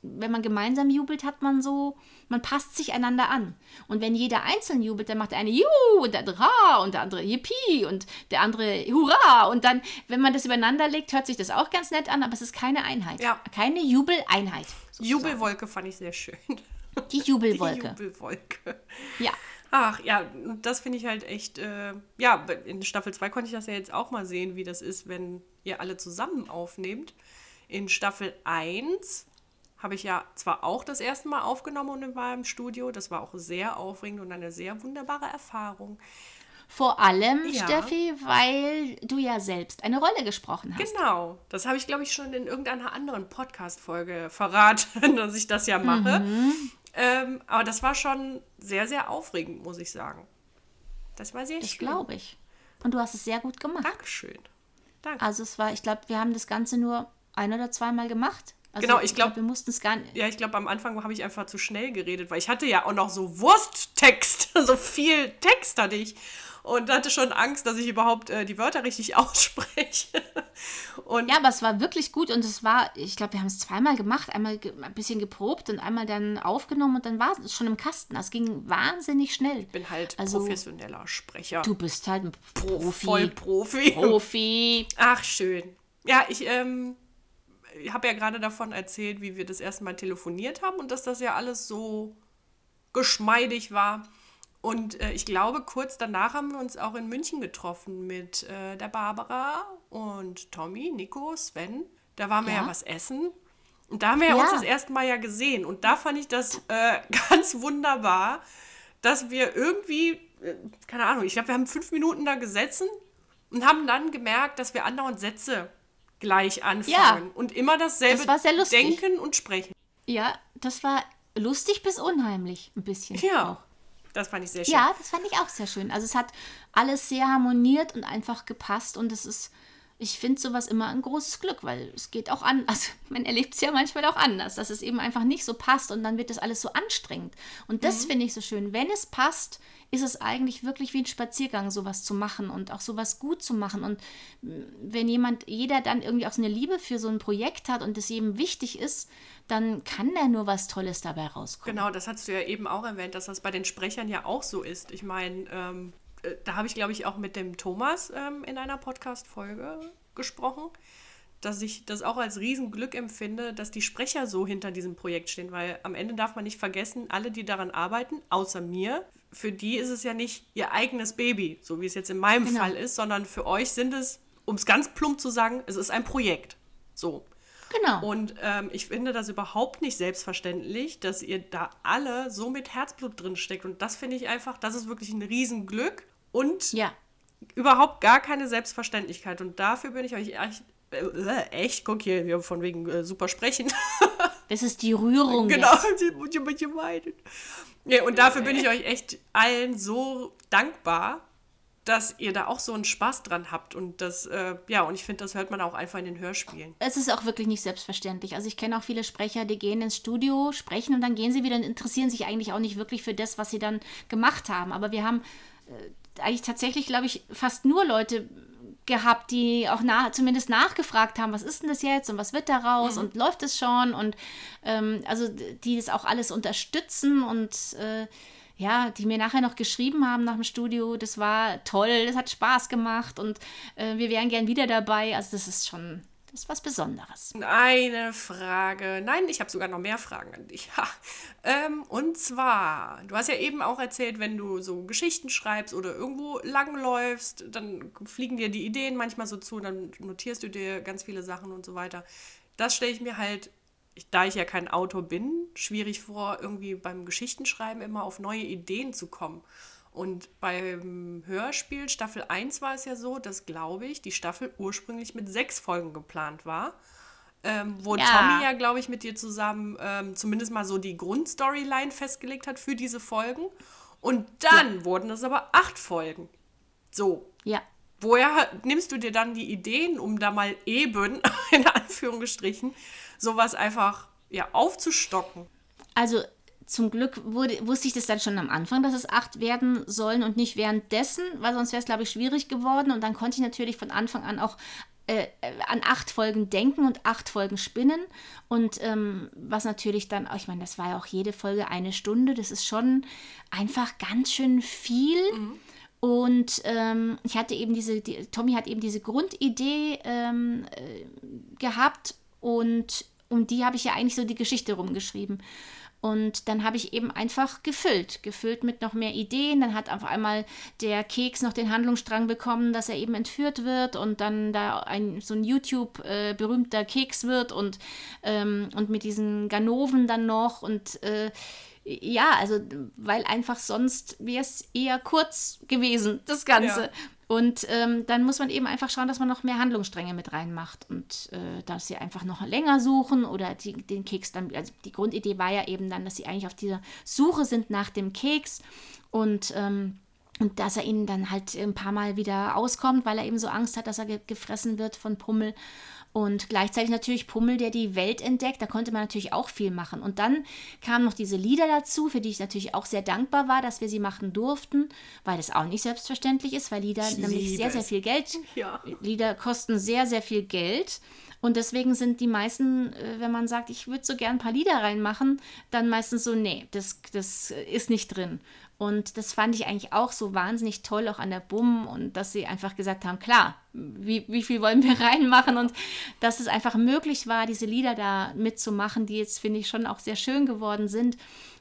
wenn man gemeinsam jubelt, hat man so, man passt sich einander an. Und wenn jeder einzeln jubelt, dann macht der eine Juhu und der andere Ha und der andere Yippie und der andere Hurra. Und dann, wenn man das übereinander legt, hört sich das auch ganz nett an, aber es ist keine Einheit. Ja. Keine Jubeleinheit. Sozusagen. Jubelwolke fand ich sehr schön. Die Jubelwolke. Die Jubelwolke. Ja. Ach ja, das finde ich halt echt, äh, ja, in Staffel 2 konnte ich das ja jetzt auch mal sehen, wie das ist, wenn ihr alle zusammen aufnehmt. In Staffel 1 habe ich ja zwar auch das erste Mal aufgenommen und war im Studio, das war auch sehr aufregend und eine sehr wunderbare Erfahrung. Vor allem, ja. Steffi, weil du ja selbst eine Rolle gesprochen hast. Genau. Das habe ich, glaube ich, schon in irgendeiner anderen Podcast-Folge verraten, dass ich das ja mache. Mhm. Ähm, aber das war schon sehr, sehr aufregend, muss ich sagen. Das war sehr das schön. Das glaube ich. Und du hast es sehr gut gemacht. Dankeschön. Danke. Also es war, ich glaube, wir haben das Ganze nur ein oder zweimal gemacht. Also genau, ich glaube, glaub, wir mussten es gar nicht. Ja, ich glaube, am Anfang habe ich einfach zu schnell geredet, weil ich hatte ja auch noch so Wursttext, so viel Text hatte ich und hatte schon Angst, dass ich überhaupt äh, die Wörter richtig ausspreche. und ja, aber es war wirklich gut und es war, ich glaube, wir haben es zweimal gemacht, einmal ge ein bisschen geprobt und einmal dann aufgenommen und dann war es schon im Kasten. Das ging wahnsinnig schnell. Ich bin halt also, professioneller Sprecher. Du bist halt ein Profi. Vollprofi. Profi. Ach, schön. Ja, ich ähm, habe ja gerade davon erzählt, wie wir das erste Mal telefoniert haben und dass das ja alles so geschmeidig war. Und äh, ich glaube, kurz danach haben wir uns auch in München getroffen mit äh, der Barbara und Tommy, Nico, Sven. Da waren wir ja, ja was essen. Und da haben wir ja. uns das erste Mal ja gesehen. Und da fand ich das äh, ganz wunderbar, dass wir irgendwie, äh, keine Ahnung, ich glaube, wir haben fünf Minuten da gesessen und haben dann gemerkt, dass wir andauernd Sätze gleich anfangen ja. und immer dasselbe das denken und sprechen. Ja, das war lustig bis unheimlich ein bisschen. Ja. Auch. Das fand ich sehr schön. Ja, das fand ich auch sehr schön. Also es hat alles sehr harmoniert und einfach gepasst und es ist, ich finde sowas immer ein großes Glück, weil es geht auch an, also man erlebt es ja manchmal auch anders, dass es eben einfach nicht so passt und dann wird das alles so anstrengend. Und das mhm. finde ich so schön. Wenn es passt, ist es eigentlich wirklich wie ein Spaziergang, sowas zu machen und auch sowas gut zu machen. Und wenn jemand, jeder dann irgendwie auch so eine Liebe für so ein Projekt hat und es jedem wichtig ist, dann kann da nur was Tolles dabei rauskommen. Genau, das hast du ja eben auch erwähnt, dass das bei den Sprechern ja auch so ist. Ich meine, ähm, äh, da habe ich, glaube ich, auch mit dem Thomas ähm, in einer Podcast-Folge gesprochen, dass ich das auch als Riesenglück empfinde, dass die Sprecher so hinter diesem Projekt stehen, weil am Ende darf man nicht vergessen, alle, die daran arbeiten, außer mir, für die ist es ja nicht ihr eigenes Baby, so wie es jetzt in meinem genau. Fall ist, sondern für euch sind es, um es ganz plump zu sagen, es ist ein Projekt. So. Genau. Und ähm, ich finde das überhaupt nicht selbstverständlich, dass ihr da alle so mit Herzblut drin steckt. Und das finde ich einfach, das ist wirklich ein Riesenglück und ja. überhaupt gar keine Selbstverständlichkeit. Und dafür bin ich euch echt, äh, echt guck hier, wir von wegen äh, super sprechen. das ist die Rührung. Genau, die meinen. Ja, und dafür bin ich euch echt allen so dankbar, dass ihr da auch so einen Spaß dran habt. Und das, äh, ja, und ich finde, das hört man auch einfach in den Hörspielen. Es ist auch wirklich nicht selbstverständlich. Also ich kenne auch viele Sprecher, die gehen ins Studio, sprechen und dann gehen sie wieder und interessieren sich eigentlich auch nicht wirklich für das, was sie dann gemacht haben. Aber wir haben äh, eigentlich tatsächlich, glaube ich, fast nur Leute gehabt, die auch nach, zumindest nachgefragt haben, was ist denn das jetzt und was wird daraus mhm. und läuft es schon und ähm, also die das auch alles unterstützen und äh, ja, die mir nachher noch geschrieben haben nach dem Studio, das war toll, das hat Spaß gemacht und äh, wir wären gern wieder dabei. Also das ist schon, das ist was Besonderes. Eine Frage. Nein, ich habe sogar noch mehr Fragen an dich. Ähm, und zwar, du hast ja eben auch erzählt, wenn du so Geschichten schreibst oder irgendwo langläufst, dann fliegen dir die Ideen manchmal so zu, dann notierst du dir ganz viele Sachen und so weiter. Das stelle ich mir halt da ich ja kein Autor bin, schwierig vor, irgendwie beim Geschichtenschreiben immer auf neue Ideen zu kommen. Und beim Hörspiel Staffel 1 war es ja so, dass, glaube ich, die Staffel ursprünglich mit sechs Folgen geplant war. Ähm, wo ja. Tommy ja, glaube ich, mit dir zusammen ähm, zumindest mal so die Grundstoryline festgelegt hat für diese Folgen. Und dann ja. wurden es aber acht Folgen. So. Ja. Woher nimmst du dir dann die Ideen, um da mal eben, in Anführungsstrichen, sowas einfach ja, aufzustocken. Also zum Glück wurde, wusste ich das dann schon am Anfang, dass es acht werden sollen und nicht währenddessen, weil sonst wäre es, glaube ich, schwierig geworden. Und dann konnte ich natürlich von Anfang an auch äh, an acht Folgen denken und acht Folgen spinnen. Und ähm, was natürlich dann, ich meine, das war ja auch jede Folge eine Stunde, das ist schon einfach ganz schön viel. Mhm. Und ähm, ich hatte eben diese, die, Tommy hat eben diese Grundidee ähm, äh, gehabt und um die habe ich ja eigentlich so die Geschichte rumgeschrieben. Und dann habe ich eben einfach gefüllt, gefüllt mit noch mehr Ideen. Dann hat auf einmal der Keks noch den Handlungsstrang bekommen, dass er eben entführt wird und dann da ein so ein YouTube äh, berühmter Keks wird und, ähm, und mit diesen Ganoven dann noch und äh, ja, also weil einfach sonst wäre es eher kurz gewesen, das Ganze. Ja. Und ähm, dann muss man eben einfach schauen, dass man noch mehr Handlungsstränge mit reinmacht und äh, dass sie einfach noch länger suchen oder die, den Keks dann, also die Grundidee war ja eben dann, dass sie eigentlich auf dieser Suche sind nach dem Keks und ähm, und dass er ihnen dann halt ein paar Mal wieder auskommt, weil er eben so Angst hat, dass er ge gefressen wird von Pummel. Und gleichzeitig natürlich Pummel, der die Welt entdeckt. Da konnte man natürlich auch viel machen. Und dann kamen noch diese Lieder dazu, für die ich natürlich auch sehr dankbar war, dass wir sie machen durften, weil das auch nicht selbstverständlich ist, weil Lieder ich nämlich sehr, sehr viel Geld. Ja. Lieder kosten sehr, sehr viel Geld. Und deswegen sind die meisten, äh, wenn man sagt, ich würde so gern ein paar Lieder reinmachen, dann meistens so, nee, das, das ist nicht drin. Und das fand ich eigentlich auch so wahnsinnig toll, auch an der BUM und dass sie einfach gesagt haben, klar, wie, wie viel wollen wir reinmachen und dass es einfach möglich war, diese Lieder da mitzumachen, die jetzt, finde ich, schon auch sehr schön geworden sind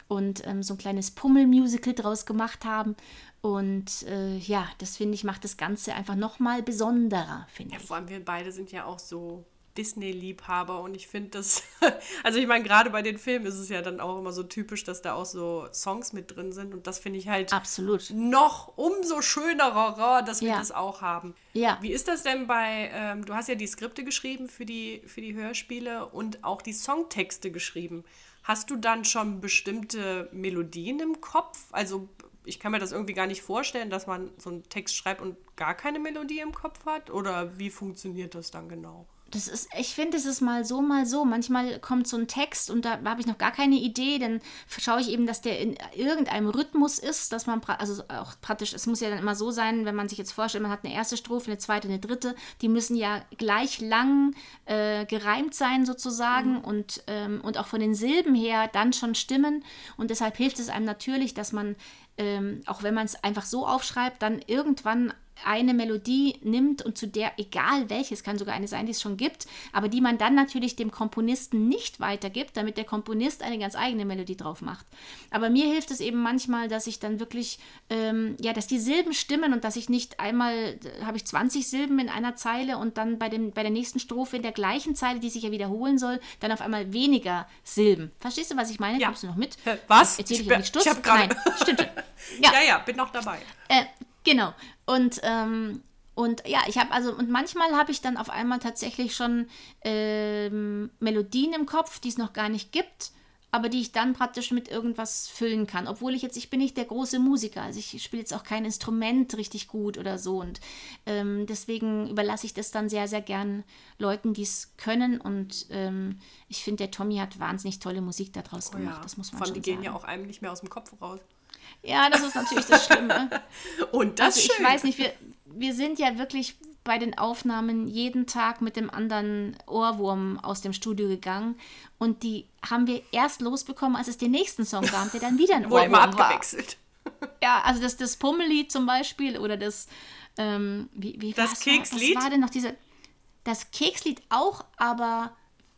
und ähm, so ein kleines Pummel-Musical draus gemacht haben. Und äh, ja, das finde ich, macht das Ganze einfach nochmal besonderer, finde ja, ich. Vor allem wir beide sind ja auch so Disney-Liebhaber und ich finde das, also ich meine, gerade bei den Filmen ist es ja dann auch immer so typisch, dass da auch so Songs mit drin sind und das finde ich halt absolut noch umso schönerer, dass wir ja. das auch haben. Ja. Wie ist das denn bei, ähm, du hast ja die Skripte geschrieben für die, für die Hörspiele und auch die Songtexte geschrieben. Hast du dann schon bestimmte Melodien im Kopf? Also ich kann mir das irgendwie gar nicht vorstellen, dass man so einen Text schreibt und gar keine Melodie im Kopf hat. Oder wie funktioniert das dann genau? Das ist, ich finde, es ist mal so, mal so. Manchmal kommt so ein Text und da habe ich noch gar keine Idee, dann schaue ich eben, dass der in irgendeinem Rhythmus ist, dass man, also auch praktisch, es muss ja dann immer so sein, wenn man sich jetzt vorstellt, man hat eine erste Strophe, eine zweite, eine dritte, die müssen ja gleich lang äh, gereimt sein sozusagen mhm. und, ähm, und auch von den Silben her dann schon stimmen und deshalb hilft es einem natürlich, dass man, ähm, auch wenn man es einfach so aufschreibt, dann irgendwann eine Melodie nimmt und zu der, egal welches, kann sogar eine sein, die es schon gibt, aber die man dann natürlich dem Komponisten nicht weitergibt, damit der Komponist eine ganz eigene Melodie drauf macht. Aber mir hilft es eben manchmal, dass ich dann wirklich, ähm, ja, dass die Silben stimmen und dass ich nicht einmal, äh, habe ich 20 Silben in einer Zeile und dann bei, dem, bei der nächsten Strophe in der gleichen Zeile, die sich ja wiederholen soll, dann auf einmal weniger Silben. Verstehst du, was ich meine? Ja. Kommst du noch mit? Was? Erzähl ich, ich, ich, habe gerade... Stimmt. Ja. ja, ja, bin noch dabei. Äh, Genau. Und, ähm, und ja, ich habe also, und manchmal habe ich dann auf einmal tatsächlich schon ähm, Melodien im Kopf, die es noch gar nicht gibt, aber die ich dann praktisch mit irgendwas füllen kann. Obwohl ich jetzt, ich bin nicht der große Musiker, also ich spiele jetzt auch kein Instrument richtig gut oder so. Und ähm, deswegen überlasse ich das dann sehr, sehr gern Leuten, die es können. Und ähm, ich finde, der Tommy hat wahnsinnig tolle Musik daraus oh, gemacht. Ja. Das muss man Vor allem, die gehen ja auch einem nicht mehr aus dem Kopf raus. Ja, das ist natürlich das Schlimme. Und das also ich Schöne. weiß nicht, wir, wir sind ja wirklich bei den Aufnahmen jeden Tag mit dem anderen Ohrwurm aus dem Studio gegangen und die haben wir erst losbekommen, als es den nächsten Song gab, der dann wieder ein Ohrwurm immer abgewechselt. War. Ja, also das, das Pummellied zum Beispiel oder das ähm, wie, wie das Kekslied. Was war denn noch diese das Kekslied auch, aber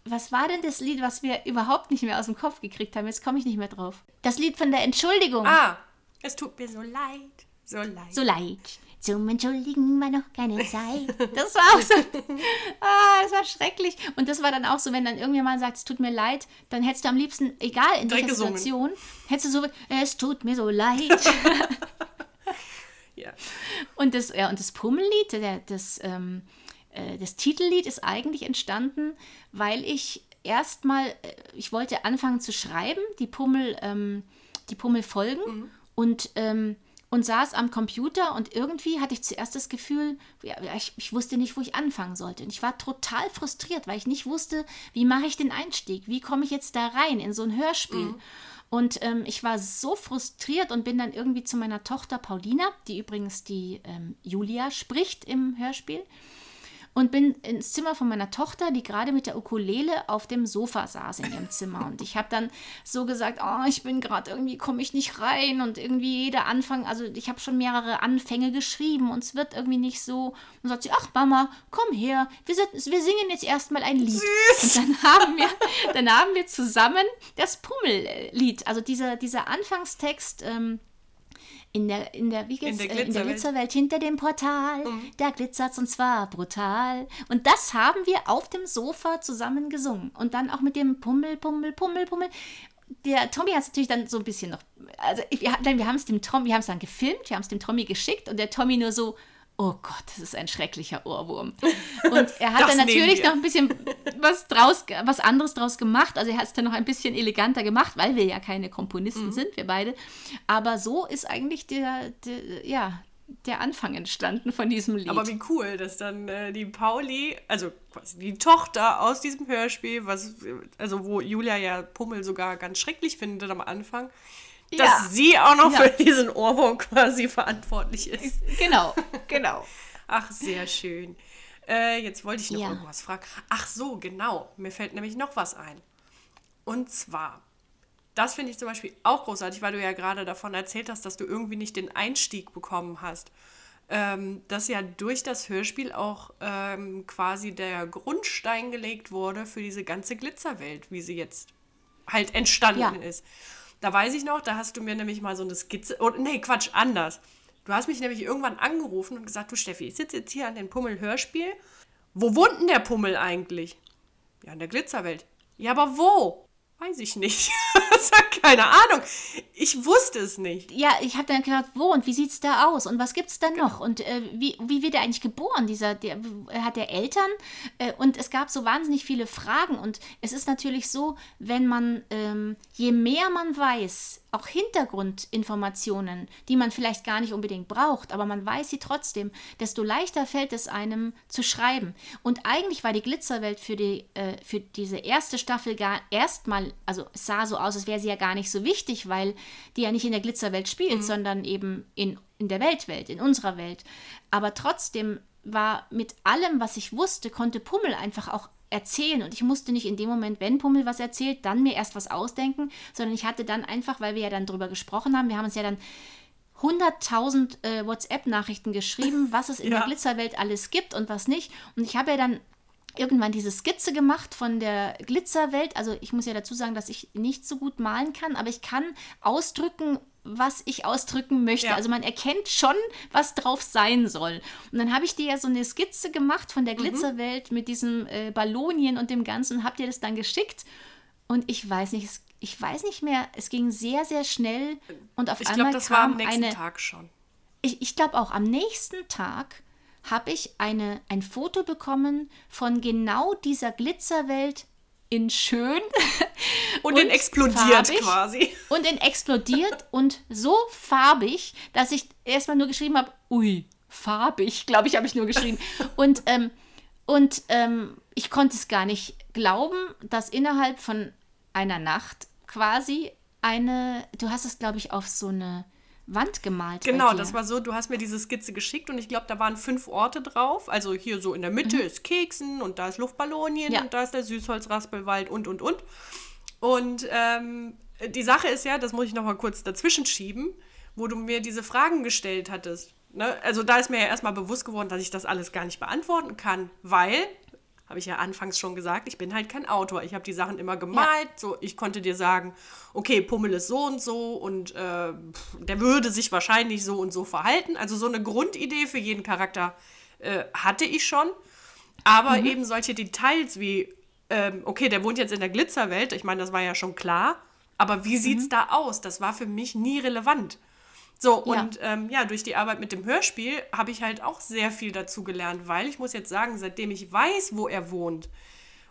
was war denn das Lied, was wir überhaupt nicht mehr aus dem Kopf gekriegt haben? Jetzt komme ich nicht mehr drauf. Das Lied von der Entschuldigung. Ah, es tut mir so leid, so leid. So leid. Zum Entschuldigen war noch keine Zeit. Das war auch so. Ah, das war schrecklich. Und das war dann auch so, wenn dann irgendjemand sagt, es tut mir leid, dann hättest du am liebsten, egal in welcher Situation, hättest du so, es tut mir so leid. ja. Und das, ja, und das Pummellied, der, das, ähm, äh, das Titellied ist eigentlich entstanden, weil ich erstmal, äh, ich wollte anfangen zu schreiben, die Pummel, ähm, die Pummelfolgen mhm. Und ähm, und saß am Computer und irgendwie hatte ich zuerst das Gefühl, ja, ich, ich, wusste nicht, wo ich anfangen sollte. Und ich war total frustriert, weil ich nicht wusste, wie mache ich den Einstieg, wie komme ich jetzt da rein in so ein Hörspiel. Mhm. Und ähm, ich war so frustriert und bin dann irgendwie zu meiner Tochter Paulina, die übrigens die ähm, Julia spricht im Hörspiel, und bin ins Zimmer von meiner Tochter, die gerade mit der Ukulele auf dem Sofa saß in ihrem Zimmer. Und ich habe dann so gesagt, oh, ich bin gerade irgendwie, komme ich nicht rein und irgendwie jeder Anfang, also ich habe schon mehrere Anfänge geschrieben und es wird irgendwie nicht so. Und sagt sie, ach Mama, komm her, wir, wir singen jetzt erstmal ein Lied. Süß. Und dann haben wir, dann haben wir zusammen das Pummellied, also dieser, dieser Anfangstext, ähm, in der, in der, wie geht's? In der, Glitzerwelt. Äh, in der Glitzerwelt hinter dem Portal, mhm. da glitzert's und zwar brutal. Und das haben wir auf dem Sofa zusammen gesungen. Und dann auch mit dem Pummel, Pummel, Pummel, Pummel. Der Tommy hat es natürlich dann so ein bisschen noch, also wir, wir haben es dem Tommy, wir haben es dann gefilmt, wir haben es dem Tommy geschickt und der Tommy nur so, oh Gott, das ist ein schrecklicher Ohrwurm. Und er hat dann natürlich noch ein bisschen was draus, was anderes draus gemacht. Also er hat es dann noch ein bisschen eleganter gemacht, weil wir ja keine Komponisten mhm. sind, wir beide. Aber so ist eigentlich der, der, ja, der Anfang entstanden von diesem Lied. Aber wie cool, dass dann äh, die Pauli, also quasi die Tochter aus diesem Hörspiel, was, also wo Julia ja Pummel sogar ganz schrecklich findet am Anfang, dass ja. sie auch noch ja. für diesen Ohrwurm quasi verantwortlich ist. Genau, genau. Ach, sehr schön. Äh, jetzt wollte ich noch ja. irgendwas fragen. Ach so, genau. Mir fällt nämlich noch was ein. Und zwar, das finde ich zum Beispiel auch großartig, weil du ja gerade davon erzählt hast, dass du irgendwie nicht den Einstieg bekommen hast. Ähm, dass ja durch das Hörspiel auch ähm, quasi der Grundstein gelegt wurde für diese ganze Glitzerwelt, wie sie jetzt halt entstanden ja. ist. Da weiß ich noch, da hast du mir nämlich mal so eine Skizze. Oh, nee, Quatsch, anders. Du hast mich nämlich irgendwann angerufen und gesagt, du Steffi, ich sitze jetzt hier an dem Pummel-Hörspiel. Wo wohnt denn der Pummel eigentlich? Ja, in der Glitzerwelt. Ja, aber wo? Weiß ich nicht. keine Ahnung. Ich wusste es nicht. Ja, ich habe dann gedacht, wo und wie sieht es da aus und was gibt es da genau. noch und äh, wie, wie wird er eigentlich geboren? Dieser, der, hat er Eltern? Äh, und es gab so wahnsinnig viele Fragen und es ist natürlich so, wenn man, ähm, je mehr man weiß, auch Hintergrundinformationen, die man vielleicht gar nicht unbedingt braucht, aber man weiß sie trotzdem, desto leichter fällt es einem zu schreiben. Und eigentlich war die Glitzerwelt für, die, äh, für diese erste Staffel gar erstmal, also es sah so aus, als wäre sie ja gar nicht so wichtig, weil die ja nicht in der Glitzerwelt spielt, mhm. sondern eben in, in der Weltwelt, in unserer Welt. Aber trotzdem war mit allem, was ich wusste, konnte Pummel einfach auch erzählen. Und ich musste nicht in dem Moment, wenn Pummel was erzählt, dann mir erst was ausdenken, sondern ich hatte dann einfach, weil wir ja dann drüber gesprochen haben, wir haben uns ja dann 100.000 äh, WhatsApp-Nachrichten geschrieben, was es in ja. der Glitzerwelt alles gibt und was nicht. Und ich habe ja dann irgendwann diese Skizze gemacht von der Glitzerwelt. Also ich muss ja dazu sagen, dass ich nicht so gut malen kann, aber ich kann ausdrücken, was ich ausdrücken möchte. Ja. Also man erkennt schon, was drauf sein soll. Und dann habe ich dir ja so eine Skizze gemacht von der mhm. Glitzerwelt mhm. mit diesem äh, Ballonien und dem Ganzen und habe dir das dann geschickt. Und ich weiß nicht, es, ich weiß nicht mehr, es ging sehr, sehr schnell und auf ich einmal glaub, das kam war am nächsten eine, Tag schon. Ich, ich glaube auch am nächsten Tag habe ich eine, ein Foto bekommen von genau dieser Glitzerwelt in schön und, und in explodiert quasi. Und in explodiert und so farbig, dass ich erstmal nur geschrieben habe, ui, farbig, glaube ich, habe ich nur geschrieben. Und, ähm, und ähm, ich konnte es gar nicht glauben, dass innerhalb von einer Nacht quasi eine, du hast es, glaube ich, auf so eine Wand gemalt. Genau, das war so, du hast mir diese Skizze geschickt und ich glaube, da waren fünf Orte drauf. Also hier so in der Mitte mhm. ist Keksen und da ist Luftballonien ja. und da ist der Süßholzraspelwald und, und, und. Und ähm, die Sache ist ja, das muss ich noch mal kurz dazwischen schieben, wo du mir diese Fragen gestellt hattest. Ne? Also da ist mir ja erstmal bewusst geworden, dass ich das alles gar nicht beantworten kann, weil habe ich ja anfangs schon gesagt, ich bin halt kein Autor. Ich habe die Sachen immer gemalt. Ja. So, ich konnte dir sagen, okay, Pummel ist so und so und äh, der würde sich wahrscheinlich so und so verhalten. Also so eine Grundidee für jeden Charakter äh, hatte ich schon. Aber mhm. eben solche Details wie, ähm, okay, der wohnt jetzt in der Glitzerwelt, ich meine, das war ja schon klar. Aber wie sieht es mhm. da aus? Das war für mich nie relevant. So, ja. und ähm, ja, durch die Arbeit mit dem Hörspiel habe ich halt auch sehr viel dazu gelernt, weil ich muss jetzt sagen, seitdem ich weiß, wo er wohnt,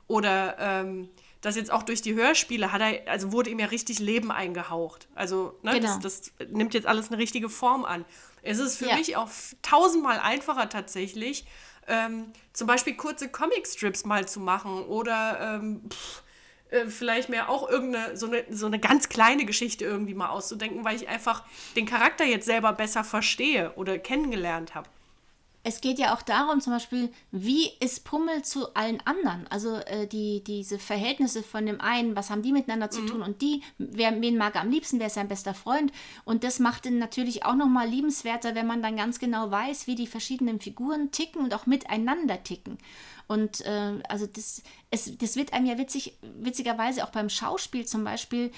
oder ähm, das jetzt auch durch die Hörspiele hat er, also wurde ihm ja richtig Leben eingehaucht. Also, ne, genau. das, das, nimmt jetzt alles eine richtige Form an. Es ist für ja. mich auch tausendmal einfacher tatsächlich, ähm, zum Beispiel kurze Comicstrips mal zu machen oder ähm, pff, äh, vielleicht mehr auch irgendeine, so eine, so eine ganz kleine Geschichte irgendwie mal auszudenken, weil ich einfach den Charakter jetzt selber besser verstehe oder kennengelernt habe es geht ja auch darum, zum Beispiel, wie ist Pummel zu allen anderen? Also äh, die, diese Verhältnisse von dem einen, was haben die miteinander zu mhm. tun und die, wer, wen mag er am liebsten, wer ist sein bester Freund? Und das macht ihn natürlich auch nochmal liebenswerter, wenn man dann ganz genau weiß, wie die verschiedenen Figuren ticken und auch miteinander ticken. Und äh, also das, es, das wird einem ja witzig, witzigerweise auch beim Schauspiel zum Beispiel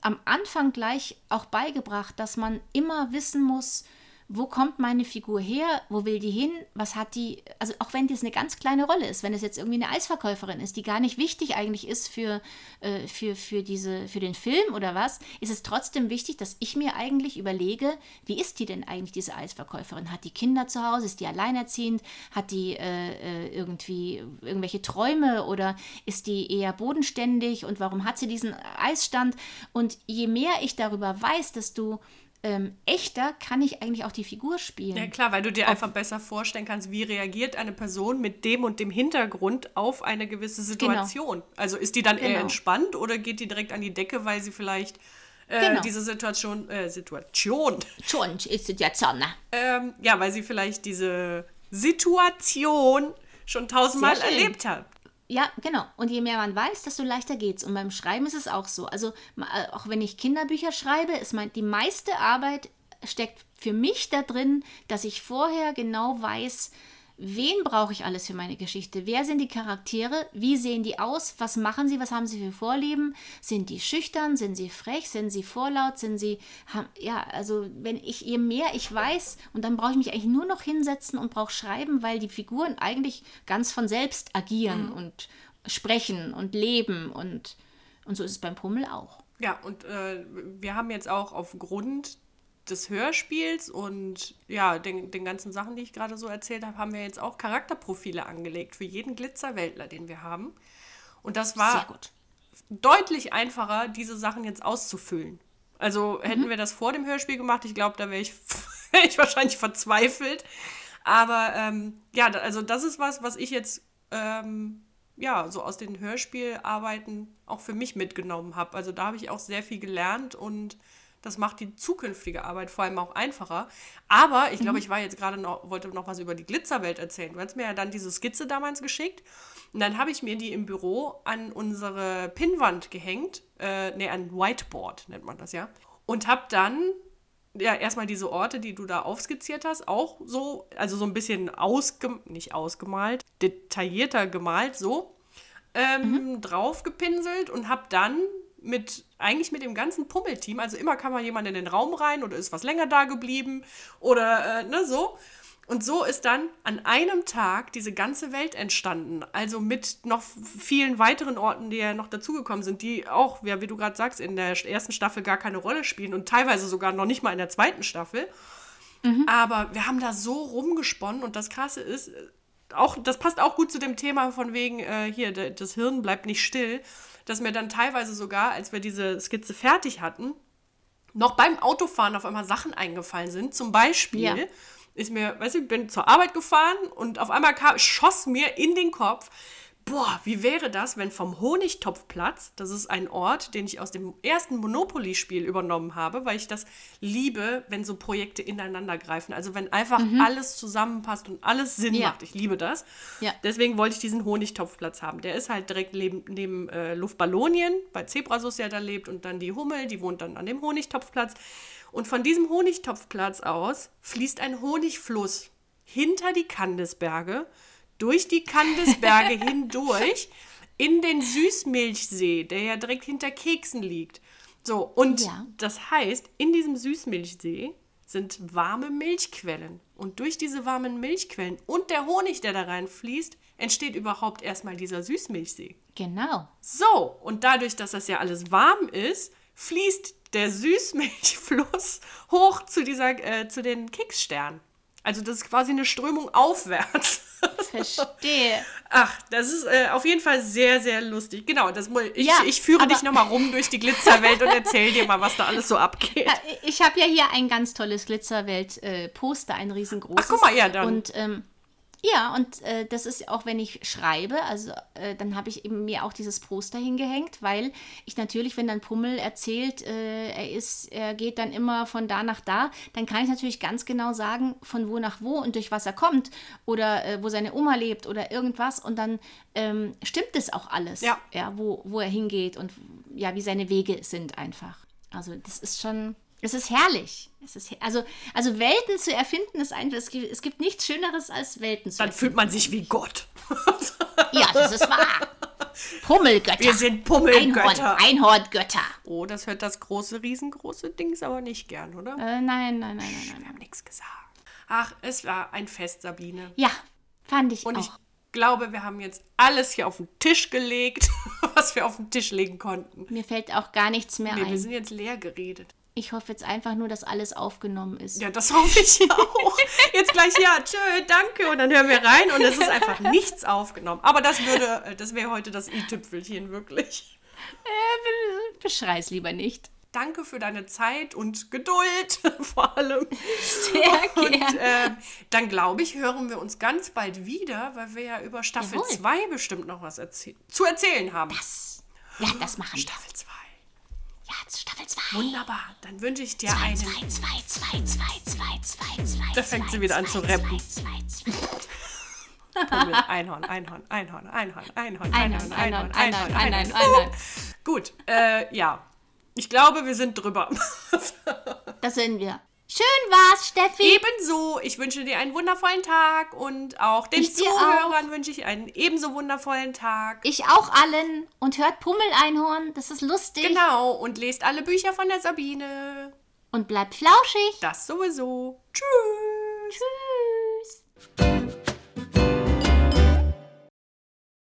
am Anfang gleich auch beigebracht, dass man immer wissen muss, wo kommt meine Figur her, wo will die hin, was hat die, also auch wenn das eine ganz kleine Rolle ist, wenn es jetzt irgendwie eine Eisverkäuferin ist, die gar nicht wichtig eigentlich ist für, äh, für, für, diese, für den Film oder was, ist es trotzdem wichtig, dass ich mir eigentlich überlege, wie ist die denn eigentlich, diese Eisverkäuferin? Hat die Kinder zu Hause, ist die alleinerziehend, hat die äh, äh irgendwie irgendwelche Träume oder ist die eher bodenständig? Und warum hat sie diesen Eisstand? Und je mehr ich darüber weiß, desto ähm, echter kann ich eigentlich auch die Figur spielen. Ja klar, weil du dir Ob einfach besser vorstellen kannst, wie reagiert eine Person mit dem und dem Hintergrund auf eine gewisse genau. Situation. Genau. Also ist die dann genau. eher entspannt oder geht die direkt an die Decke, weil sie vielleicht äh, genau. diese Situation, äh, Situation. Schon, ist Situation. Ne? Ähm, ja, weil sie vielleicht diese Situation schon tausendmal erlebt hat. Ja, genau. Und je mehr man weiß, desto leichter geht's. Und beim Schreiben ist es auch so. Also äh, auch wenn ich Kinderbücher schreibe, ist mein, die meiste Arbeit steckt für mich da drin, dass ich vorher genau weiß, wen brauche ich alles für meine Geschichte? Wer sind die Charaktere? Wie sehen die aus? Was machen sie? Was haben sie für Vorlieben? Sind die schüchtern? Sind sie frech? Sind sie vorlaut? Sind sie, ja, also wenn ich, je mehr ich weiß, und dann brauche ich mich eigentlich nur noch hinsetzen und brauche schreiben, weil die Figuren eigentlich ganz von selbst agieren mhm. und sprechen und leben und, und so ist es beim Pummel auch. Ja, und äh, wir haben jetzt auch aufgrund des Hörspiels und ja, den, den ganzen Sachen, die ich gerade so erzählt habe, haben wir jetzt auch Charakterprofile angelegt für jeden Glitzerweltler, den wir haben. Und das war deutlich einfacher, diese Sachen jetzt auszufüllen. Also hätten mhm. wir das vor dem Hörspiel gemacht, ich glaube, da wäre ich, wär ich wahrscheinlich verzweifelt. Aber ähm, ja, also das ist was, was ich jetzt ähm, ja so aus den Hörspielarbeiten auch für mich mitgenommen habe. Also da habe ich auch sehr viel gelernt und das macht die zukünftige Arbeit vor allem auch einfacher. Aber ich glaube, mhm. ich war jetzt gerade noch, wollte noch was über die Glitzerwelt erzählen. Du hast mir ja dann diese Skizze damals geschickt. Und dann habe ich mir die im Büro an unsere Pinnwand gehängt. Äh, ne, ein Whiteboard nennt man das ja. Und habe dann ja erstmal diese Orte, die du da aufskizziert hast, auch so, also so ein bisschen ausge, nicht ausgemalt, detaillierter gemalt, so ähm, mhm. drauf gepinselt und habe dann mit eigentlich mit dem ganzen Pummelteam. Also immer kam mal jemand in den Raum rein oder ist was länger da geblieben oder äh, ne, so. Und so ist dann an einem Tag diese ganze Welt entstanden. Also mit noch vielen weiteren Orten, die ja noch dazugekommen sind, die auch, ja, wie du gerade sagst, in der ersten Staffel gar keine Rolle spielen und teilweise sogar noch nicht mal in der zweiten Staffel. Mhm. Aber wir haben da so rumgesponnen und das Krasse ist, äh, auch, das passt auch gut zu dem Thema von wegen, äh, hier, das Hirn bleibt nicht still dass mir dann teilweise sogar, als wir diese Skizze fertig hatten, noch beim Autofahren auf einmal Sachen eingefallen sind. Zum Beispiel ja. ist mir, weißt du, ich bin zur Arbeit gefahren und auf einmal kam, schoss mir in den Kopf, boah, wie wäre das, wenn vom Honigtopfplatz, das ist ein Ort, den ich aus dem ersten Monopoly-Spiel übernommen habe, weil ich das liebe, wenn so Projekte ineinander greifen. Also wenn einfach mhm. alles zusammenpasst und alles Sinn ja. macht. Ich liebe das. Ja. Deswegen wollte ich diesen Honigtopfplatz haben. Der ist halt direkt neben, neben äh, Luftballonien, bei Zebrasus ja da lebt und dann die Hummel, die wohnt dann an dem Honigtopfplatz. Und von diesem Honigtopfplatz aus fließt ein Honigfluss hinter die Kandisberge durch die Kandisberge hindurch in den Süßmilchsee, der ja direkt hinter Keksen liegt. So, und ja. das heißt, in diesem Süßmilchsee sind warme Milchquellen. Und durch diese warmen Milchquellen und der Honig, der da reinfließt, entsteht überhaupt erstmal dieser Süßmilchsee. Genau. So, und dadurch, dass das ja alles warm ist, fließt der Süßmilchfluss hoch zu, dieser, äh, zu den Kekssternen. Also das ist quasi eine Strömung aufwärts. Verstehe. Ach, das ist äh, auf jeden Fall sehr, sehr lustig. Genau, das, ich, ja, ich führe dich nochmal rum durch die Glitzerwelt und erzähle dir mal, was da alles so abgeht. Ich habe ja hier ein ganz tolles Glitzerwelt-Poster, ein riesengroßes. Ach, guck mal, ja, dann. Und ähm, Ja, und äh, das ist auch, wenn ich schreibe, also äh, dann habe ich eben mir auch dieses Poster hingehängt, weil ich natürlich, wenn dann Pummel erzählt, äh, er ist, er geht dann immer von da nach da, dann kann ich natürlich ganz genau sagen, von wo nach wo und durch was er kommt oder äh, wo seine Oma lebt oder irgendwas und dann ähm, stimmt es auch alles, Ja. ja wo, wo er hingeht und ja, wie seine Wege sind einfach. Also das ist schon, es ist herrlich. Es ist, her- also, also Welten zu erfinden ist einfach, es gibt, es gibt nichts Schöneres als Welten zu Dann erfinden. fühlt man sich wie Gott. Ja, das ist wahr. Pummelgötter. Wir sind Pummelgötter. Einhorn, Einhorngötter. Oh, das hört das große, riesengroße Dings aber nicht gern, oder? Äh, nein, nein, nein, nein, nein, Wir haben nichts gesagt. Ach, es war ein Fest, Sabine. Ja, fand ich Und auch. ich glaube, wir haben jetzt alles hier auf den Tisch gelegt, was wir auf den Tisch legen konnten. Mir fällt auch gar nichts mehr Nee, wir ein. sind jetzt leer geredet. Ich hoffe jetzt einfach nur, dass alles aufgenommen ist. Ja, das hoffe ich auch. Jetzt gleich, ja, tschö, danke. Und dann hören wir rein und es ist einfach nichts aufgenommen. Aber das würde, äh, das wäre heute das i-Tüpfelchen, wirklich. Beschrei's lieber nicht. Danke für deine Zeit und Geduld, vor allem. Sehr Und gerne. äh, dann glaube ich, hören wir uns ganz bald wieder, weil wir ja über Staffel Jawohl. 2 bestimmt noch was erzäh zu erzählen haben. Das, ja, das machen wir. Staffel 2. Jetzt Staffel 2. Wunderbar. Dann wünsche ich dir 2, einen. 2, 2, 2, 2, 2, 2, 2. Da fängt sie wieder an zu rappen. 2, 2, 2. Pummel, Einhorn, Einhorn, Einhorn, Einhorn, Einhorn, Einhorn, Einhorn, Einhorn, Einhorn, Einhorn, Einhorn. Gut, äh, ja. Ich glaube, wir sind drüber. Das sind wir. Schön war's, Steffi. Ebenso, ich wünsche dir einen wundervollen Tag und auch den Ich Zuhörern wünsche ich einen ebenso wundervollen Tag. Ich auch allen. Und hört Pummel-Einhorn. Das ist lustig. Genau, und lest alle Bücher von der Sabine. Und bleibt flauschig. Das sowieso. Tschüss. Tschüss.